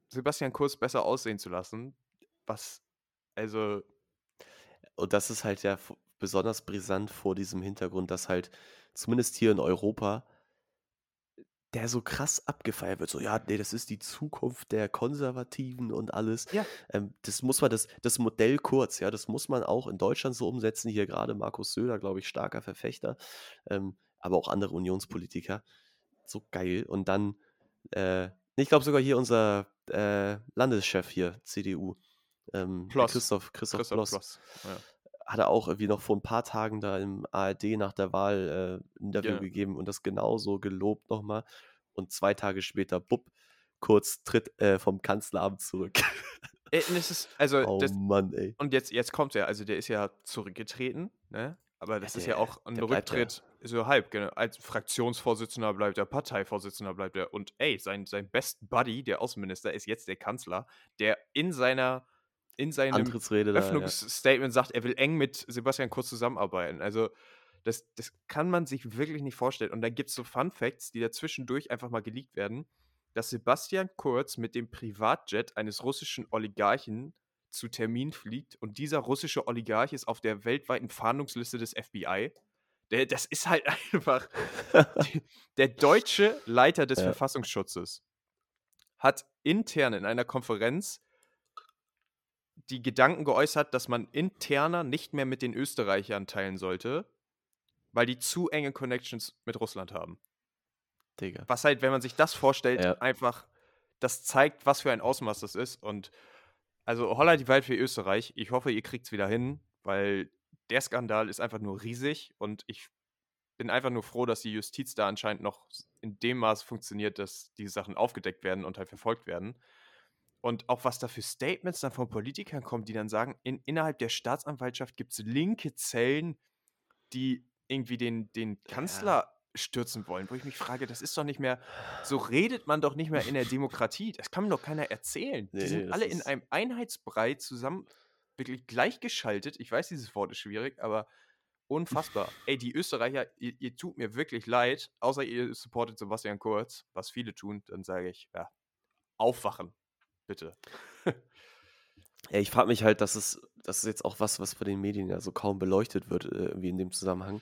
Sebastian Kurz besser aussehen zu lassen. Was, also, Und das ist halt ja besonders brisant vor diesem Hintergrund, dass halt zumindest hier in Europa der so krass abgefeiert wird. So, ja, nee, das ist die Zukunft der Konservativen und alles. Ja. Ähm, das muss man, das, das Modell kurz, ja, das muss man auch in Deutschland so umsetzen. Hier gerade Markus Söder, glaube ich, starker Verfechter, ähm, aber auch andere Unionspolitiker. So geil. Und dann, äh, ich glaube sogar hier unser äh, Landeschef hier, CDU, ähm. Christoph, Christoph, Christoph Ploss, Ploss. Ja. Hat er auch irgendwie noch vor ein paar Tagen da im ARD nach der Wahl äh, ein Interview Ja. gegeben und das genauso gelobt nochmal. Und zwei Tage später, bupp, kurz tritt äh, vom Kanzleramt zurück. Und es ist, also, oh das, Mann, ey. und jetzt, jetzt kommt er, also der ist ja zurückgetreten, ne? Aber das ist ja der- auch ein bleibt ja. Rücktritt, so halb, genau. Als Fraktionsvorsitzender bleibt er, Parteivorsitzender bleibt er. Und ey, sein, sein Best Buddy, der Außenminister, ist jetzt der Kanzler, der in seiner, in seinem da. Ja. Öffnungsstatement sagt, er will eng mit Sebastian Kurz zusammenarbeiten. Also, das, das kann man sich wirklich nicht vorstellen. Und dann gibt es so Fun Facts, die dazwischendurch einfach mal geleakt werden, dass Sebastian Kurz mit dem Privatjet eines russischen Oligarchen zu Termin fliegt und dieser russische Oligarch ist auf der weltweiten Fahndungsliste des FBI. Der, das ist halt einfach der deutsche Leiter des Ja. Verfassungsschutzes hat intern in einer Konferenz die Gedanken geäußert, dass man interner nicht mehr mit den Österreichern teilen sollte, weil die zu enge Connections mit Russland haben. Digga. Was halt, wenn man sich das vorstellt, Ja. einfach, das zeigt, was für ein Ausmaß das ist. Und also Holla die Welt für Österreich. Ich hoffe, ihr kriegt es wieder hin, weil der Skandal ist einfach nur riesig und ich bin einfach nur froh, dass die Justiz da anscheinend noch in dem Maß funktioniert, dass diese Sachen aufgedeckt werden und halt verfolgt werden. Und auch was da für Statements dann von Politikern kommen, die dann sagen, in, innerhalb der Staatsanwaltschaft gibt es linke Zellen, die irgendwie den, den Kanzler stürzen wollen, wo ich mich frage, das ist doch nicht mehr, so redet man doch nicht mehr in der Demokratie. Das kann mir doch keiner erzählen. Nee, die sind alle in einem Einheitsbrei zusammen, wirklich gleichgeschaltet. Ich weiß, dieses Wort ist schwierig, aber unfassbar. Ey, die Österreicher, ihr, ihr tut mir wirklich leid, außer ihr supportet Sebastian Kurz, was viele tun, dann sage ich, ja, aufwachen, bitte. Ja, ich frage mich halt, dass es, das ist jetzt auch was, was von den Medien ja so kaum beleuchtet wird, äh, irgendwie in dem Zusammenhang.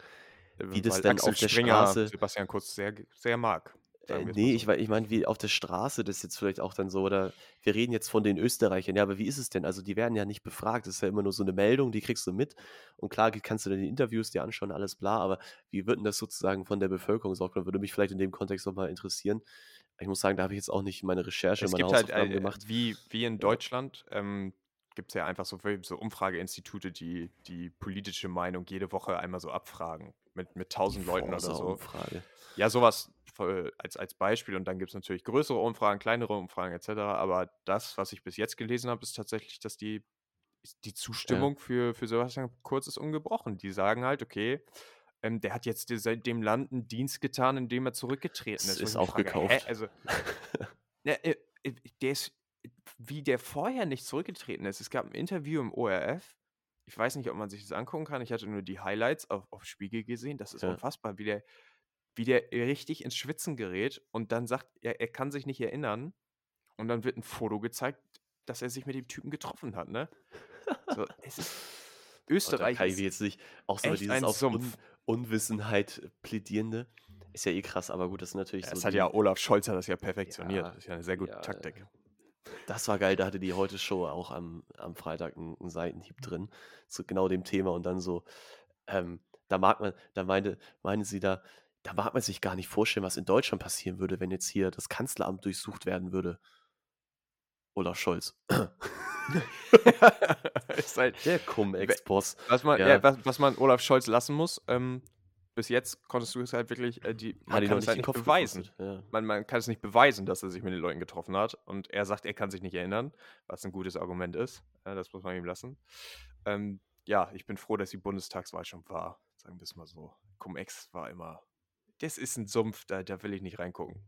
Wie das Weil denn Axel auf der Springer Straße- Sebastian Kurz sehr, sehr mag. Äh, nee, ich, so. ich meine, wie auf der Straße das jetzt vielleicht auch dann so, oder wir reden jetzt von den Österreichern, ja, aber wie ist es denn? Also die werden ja nicht befragt, das ist ja immer nur so eine Meldung, die kriegst du mit und klar kannst du dann die Interviews dir anschauen, alles bla, aber wie wird denn das sozusagen von der Bevölkerung so aufgenommen? Würde mich vielleicht in dem Kontext nochmal interessieren. Ich muss sagen, da habe ich jetzt auch nicht meine Recherche, Es meine gibt halt, Hausaufgaben äh, gemacht. wie, wie in Deutschland, ähm, gibt es ja einfach so, so Umfrageinstitute, die die politische Meinung jede Woche einmal so abfragen. Mit, mit tausend Leuten oder so. Forsa-Umfrage. Ja, sowas als, als Beispiel. Und dann gibt es natürlich größere Umfragen, kleinere Umfragen etc. Aber das, was ich bis jetzt gelesen habe, ist tatsächlich, dass die, die Zustimmung für, für Sebastian Kurz ist ungebrochen. Die sagen halt, okay, ähm, der hat jetzt seit dem Land einen Dienst getan, indem er zurückgetreten Das ist. Auch gekauft. Hä? Also, ne, äh, äh, der ist, wie der vorher nicht zurückgetreten ist. Es gab ein Interview im ORF. Ich weiß nicht, ob man sich das angucken kann. Ich hatte nur die Highlights auf, auf Spiegel gesehen. Das ist Ja. unfassbar, wie der, wie der richtig ins Schwitzen gerät und dann sagt, er, er kann sich nicht erinnern. Und dann wird ein Foto gezeigt, dass er sich mit dem Typen getroffen hat, ne? So, es ist, Und da Österreich kann ich jetzt nicht, auch so dieses auf Un. Unwissenheit plädierende, ist ja eh krass, aber gut, das ist natürlich Ja, so Das hat ja Olaf Scholz hat das ja perfektioniert. Ja, das ist ja eine sehr gute ja, Taktik. Das war geil, da hatte die heute Show auch am, am Freitag einen, einen Seitenhieb drin zu genau dem Thema und dann so, ähm, da mag man, da meinte, meinte sie da, da mag man sich gar nicht vorstellen, was in Deutschland passieren würde, wenn jetzt hier das Kanzleramt durchsucht werden würde. Olaf Scholz. halt, Der Cum-Ex-Boss. was, man, Ja. ja. was, was man Olaf Scholz lassen muss, ähm, bis jetzt konntest du es halt wirklich, äh, die, man Hat kann es nicht halt nicht Kopf beweisen. Ja. Man, man kann es nicht beweisen, dass er sich mit den Leuten getroffen hat. Und er sagt, er kann sich nicht erinnern, was ein gutes Argument ist. Äh, das muss man ihm lassen. Ähm, ja, ich bin froh, dass die Bundestagswahl schon war. Sagen wir es mal so. Cum-Ex war immer. Das ist ein Sumpf, da, da will ich nicht reingucken.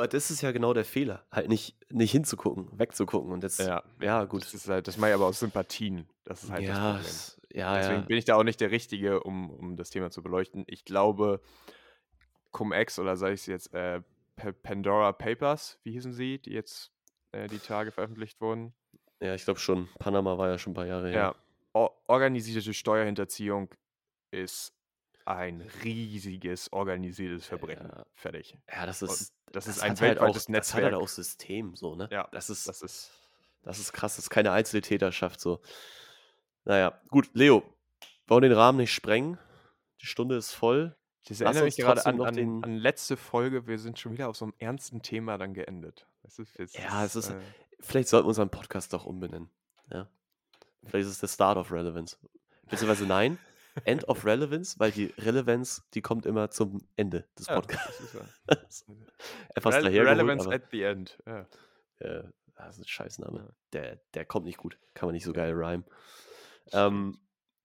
Aber das ist ja genau der Fehler, halt nicht, nicht hinzugucken, wegzugucken und jetzt, Ja, ja gut. Das, ist halt, das mache ich aber aus Sympathien. Das ist halt ja, das Problem. ja, Deswegen ja. bin ich da auch nicht der Richtige, um, um das Thema zu beleuchten. Ich glaube, Cum-Ex oder sei es jetzt äh, Pandora Papers, wie hießen sie, die jetzt äh, die Tage veröffentlicht wurden? Ja, ich glaube schon. Panama war ja schon ein paar Jahre Ja. her. or organisierte Steuerhinterziehung ist ein riesiges organisiertes Verbrechen. Ja. Fertig. Ja, das Und ist, das ist das ein hat halt auch, weltweites das hat halt Netzwerk. auch System, so, ne? Ja, Das ist, das ist das ist krass, das ist keine Einzeltäterschaft, so. Naja, gut, Leo, wollen den Rahmen nicht sprengen. Die Stunde ist voll. Das erinnert mich gerade an, an, an letzte Folge. Wir sind schon wieder auf so einem ernsten Thema dann geendet. Ist jetzt, Ja, es ist- äh, Vielleicht sollten wir unseren Podcast doch umbenennen. Ja. Vielleicht ist es der Start of Relevance. Beziehungsweise nein, End of Relevance, weil die Relevanz, die kommt immer zum Ende des Podcasts. ja. Etwas Rele dahergeholt, Relevance aber at the end. Ja. äh, das ist ein Scheißname. Der, der kommt nicht gut. Kann man nicht so geil rhymen. Ähm,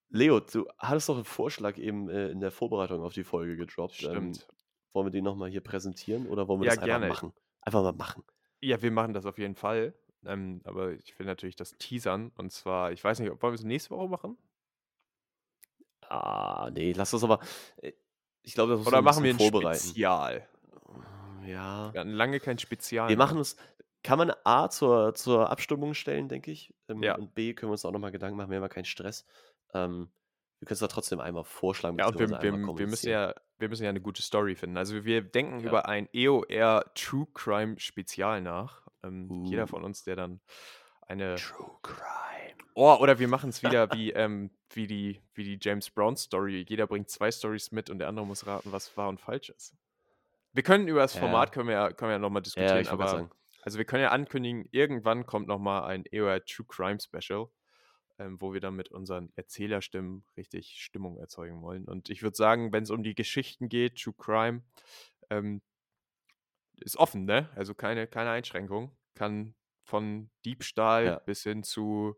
Leo, du hattest doch einen Vorschlag eben äh, in der Vorbereitung auf die Folge gedroppt. Ähm, Stimmt. wollen wir den nochmal hier präsentieren oder wollen wir Ja, das einfach gerne. machen? Einfach mal machen. Ja, wir machen das auf jeden Fall. Ähm, aber ich will natürlich das teasern. Und zwar, ich weiß nicht, ob wollen wir es nächste Woche machen? Ah, nee, lass das aber. äh, Ich glaube, das muss Oder machen wir ein vorbereiten. Spezial? Ja. Wir hatten lange kein Spezial. Wir machen uns. Kann man A zur, zur Abstimmung stellen, denke ich. Ähm, Ja. Und B können wir uns auch nochmal Gedanken machen, wir haben ja keinen Stress. Ähm, wir können es da trotzdem einmal vorschlagen. Ja, und wir, wir, wir, müssen ja, wir müssen ja eine gute Story finden. Also wir denken Ja. über ein EOR True Crime Spezial nach. Ähm, Jeder Uh. von uns, der dann eine. True Crime. Oh, oder wir machen es wieder wie, ähm, wie, die, wie die James Brown Story. Jeder bringt zwei Stories mit und der andere muss raten, was wahr und falsch ist. Wir können über das Ja. Format können wir ja, können wir ja nochmal Ja, diskutieren, wollte aber also wir können ja ankündigen, irgendwann kommt nochmal ein EOR True Crime Special, ähm, wo wir dann mit unseren Erzählerstimmen richtig Stimmung erzeugen wollen. Und ich würde sagen, wenn es um die Geschichten geht, True Crime, ähm, ist offen, ne? Also keine, keine Einschränkung. Kann von Diebstahl Ja. bis hin zu,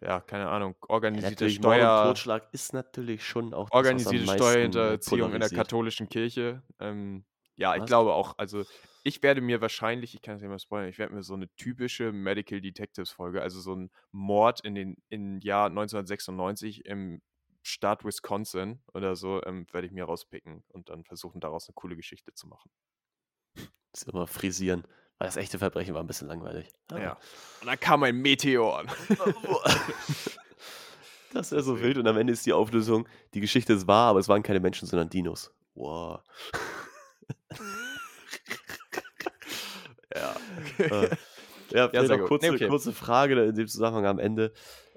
ja, keine Ahnung, Ja, organisierte und Steuer, Totschlag ist natürlich schon auch organisierte Steuerhinterziehung in der katholischen Kirche. Ähm, ja, ich Was? glaube auch, also ich werde mir wahrscheinlich, ich kann es nicht mal spoilern, ich werde mir so eine typische Medical Detectives Folge, also so ein Mord in den im Jahr 1996 im Staat Wisconsin oder so, ähm, werde ich mir rauspicken und dann versuchen, daraus eine coole Geschichte zu machen. Das immer frisieren. Weil das echte Verbrechen war ein bisschen langweilig. Ja. Und dann kam ein Meteor. Das wäre so wild und am Ende ist die Auflösung, die Geschichte ist wahr, aber es waren keine Menschen, sondern Dinos. Wow. ja. Äh, ja, vielleicht sehr kurze, Nee, okay. kurze Frage in dem Zusammenhang am Ende.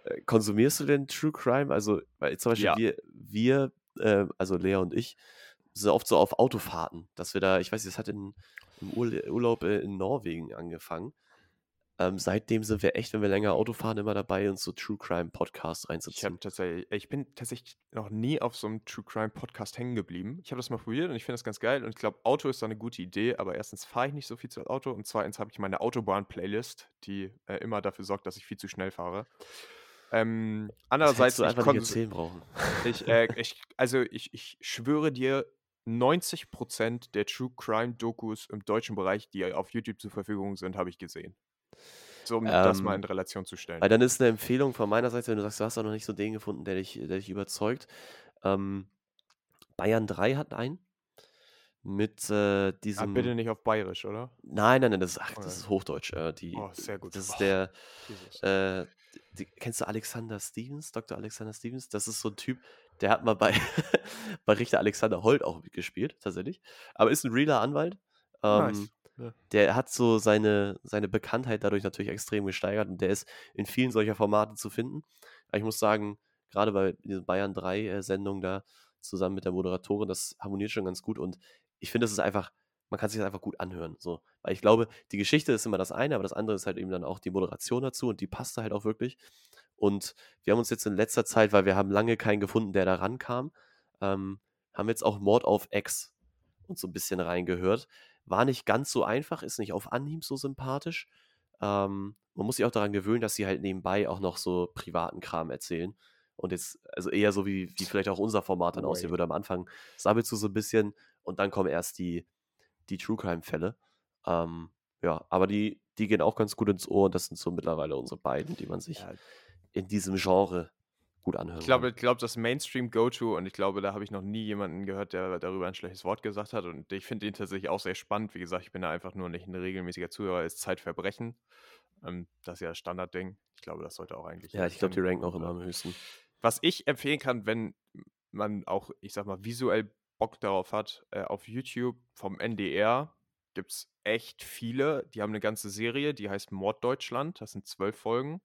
Äh, Konsumierst du denn True Crime? Also, weil zum Beispiel Ja. wir, wir äh, also Lea und ich, sind oft so auf Autofahrten, dass wir da, ich weiß nicht, das hat in, im Urla- Urlaub äh, in Norwegen angefangen. Ähm, seitdem sind wir echt, wenn wir länger Auto fahren, immer dabei, uns so True Crime Podcasts Ich reinzuziehen. tatsächlich, ich bin tatsächlich noch nie auf so einem True Crime Podcast hängen geblieben. Ich habe das mal probiert und ich finde das ganz geil. Und ich glaube, Auto ist da eine gute Idee, aber erstens fahre ich nicht so viel zu Auto und zweitens habe ich meine Autobahn-Playlist, die äh, immer dafür sorgt, dass ich viel zu schnell fahre. Ähm, Das andererseits, du ich, einfach nicht kons erzählen brauchen. ich, äh, ich, also ich, ich schwöre dir, 90% der True Crime Dokus im deutschen Bereich, die auf YouTube zur Verfügung sind, habe ich gesehen. So, um das mal in Ähm, Relation zu stellen. Weil dann ist eine Empfehlung von meiner Seite, wenn du sagst, du hast auch noch nicht so den gefunden, der dich, der dich überzeugt. Ähm, Bayern 3 hat einen mit äh, Ah, diesem. bitte nicht auf Bayerisch, oder? Nein, nein, nein, das ist, ach, das ist Hochdeutsch. Äh, die, Oh, sehr gut. das ist Boah, der, Jesus. äh, die, kennst du Alexander Stevens, Dr. Alexander Stevens? Das ist so ein Typ, der hat mal bei, bei Richter Alexander Holt auch mitgespielt, tatsächlich. Aber ist ein realer Anwalt. Ähm, Nice. Ja. der hat so seine, seine Bekanntheit dadurch natürlich extrem gesteigert und der ist in vielen solcher Formate zu finden. Aber ich muss sagen, gerade bei dieser Bayern 3 äh, da zusammen mit der Moderatorin, das harmoniert schon ganz gut und ich finde, das ist einfach, man kann sich das einfach gut anhören. So. Weil ich glaube, die Geschichte ist immer das eine, aber das andere ist halt eben dann auch die Moderation dazu und die passt da halt auch wirklich. Und wir haben uns jetzt in letzter Zeit, weil wir haben lange keinen gefunden, der da rankam, ähm, haben jetzt auch Mord auf Ex uns so ein bisschen reingehört. War nicht ganz so einfach, ist nicht auf Anhieb so sympathisch. Ähm, man muss sich auch daran gewöhnen, dass sie halt nebenbei auch noch so privaten Kram erzählen. Und jetzt, also eher so wie, wie vielleicht auch unser Format dann aussehen Way. würde. Am Anfang sabbelst du so ein bisschen und dann kommen erst die, die True Crime-Fälle. Ähm, ja, aber die, die gehen auch ganz gut ins Ohr und das sind so mittlerweile unsere beiden, die man sich Ja, in diesem Genre gut anhören Ich glaube, ich glaube, das Mainstream-Go-To und ich glaube, da habe ich noch nie jemanden gehört, der darüber ein schlechtes Wort gesagt hat. Und ich finde ihn tatsächlich auch sehr spannend. Wie gesagt, ich bin da einfach nur nicht ein regelmäßiger Zuhörer, ist Zeitverbrechen. Ähm, das ist ja das Standardding. Ich glaube, das sollte auch eigentlich. Ja, ich glaube, die ranken auch immer am höchsten. Was ich empfehlen kann, wenn man auch, ich sag mal, visuell Bock darauf hat, äh, auf YouTube vom NDR gibt es echt viele. Die haben eine ganze Serie, die heißt Morddeutschland. Das sind zwölf Folgen.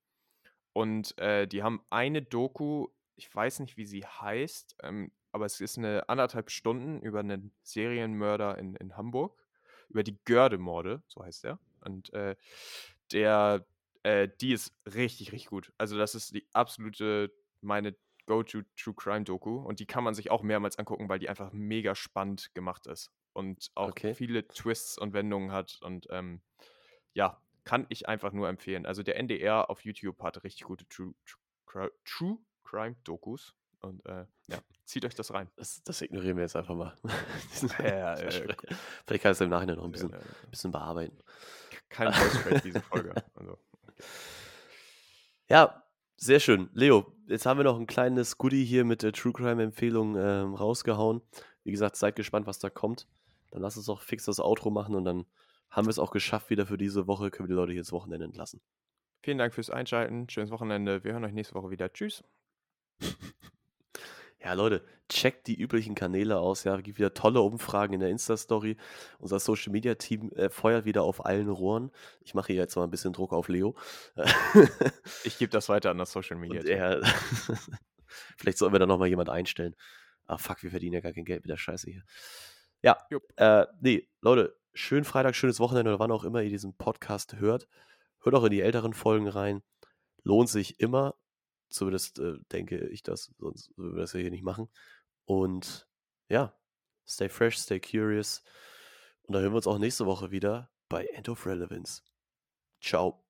Und äh, die haben eine Doku, ich weiß nicht, wie sie heißt, ähm, aber es ist eine anderthalb Stunden über einen Serienmörder in, in Hamburg, über die Görde-Morde, so heißt er. Und äh, der, äh, die ist richtig, richtig gut. Also das ist die absolute, meine Go-To True Crime Doku. Und die kann man sich auch mehrmals angucken, weil die einfach mega spannend gemacht ist. Und auch Okay. viele Twists und Wendungen hat. Und ähm, ja, kann ich einfach nur empfehlen. Also der NDR auf YouTube hat richtig gute True, True, Cri- True Crime Dokus. Und äh, ja, zieht euch das rein. Das, das ignorieren wir jetzt einfach mal. Ja, äh. Vielleicht kann ich es im Nachhinein noch ein bisschen, Äh, äh, bisschen bearbeiten. Kein Voice diese Folge. Also, Ja, sehr schön. Leo, jetzt haben wir noch ein kleines Goodie hier mit der True Crime Empfehlung ähm, rausgehauen. Wie gesagt, seid gespannt, was da kommt. Dann lass uns auch fix das Outro machen und dann haben wir es auch geschafft wieder für diese Woche. Können wir die Leute hier ins Wochenende entlassen. vielen Dank fürs Einschalten. Schönes Wochenende. Wir hören euch nächste Woche wieder. Tschüss. Ja, Leute, checkt die üblichen Kanäle aus. Ja, gibt wieder tolle Umfragen in der Insta-Story. Unser Social Media Team äh, feuert wieder auf allen Rohren. Ich mache hier jetzt mal ein bisschen Druck auf Leo. Ich gebe das weiter an das Social Media. Team. er, vielleicht sollten wir da nochmal jemand einstellen. Ah, fuck, wir verdienen ja gar kein Geld mit der Scheiße hier. Ja, äh, nee, Leute, schönen Freitag, schönes Wochenende oder wann auch immer ihr diesen Podcast hört. Hört auch in die älteren Folgen rein. Lohnt sich immer. Zumindest äh, denke ich das, sonst würden wir das ja hier nicht machen. Und ja, stay fresh, stay curious. Und da hören wir uns auch nächste Woche wieder bei End of Relevance. Ciao.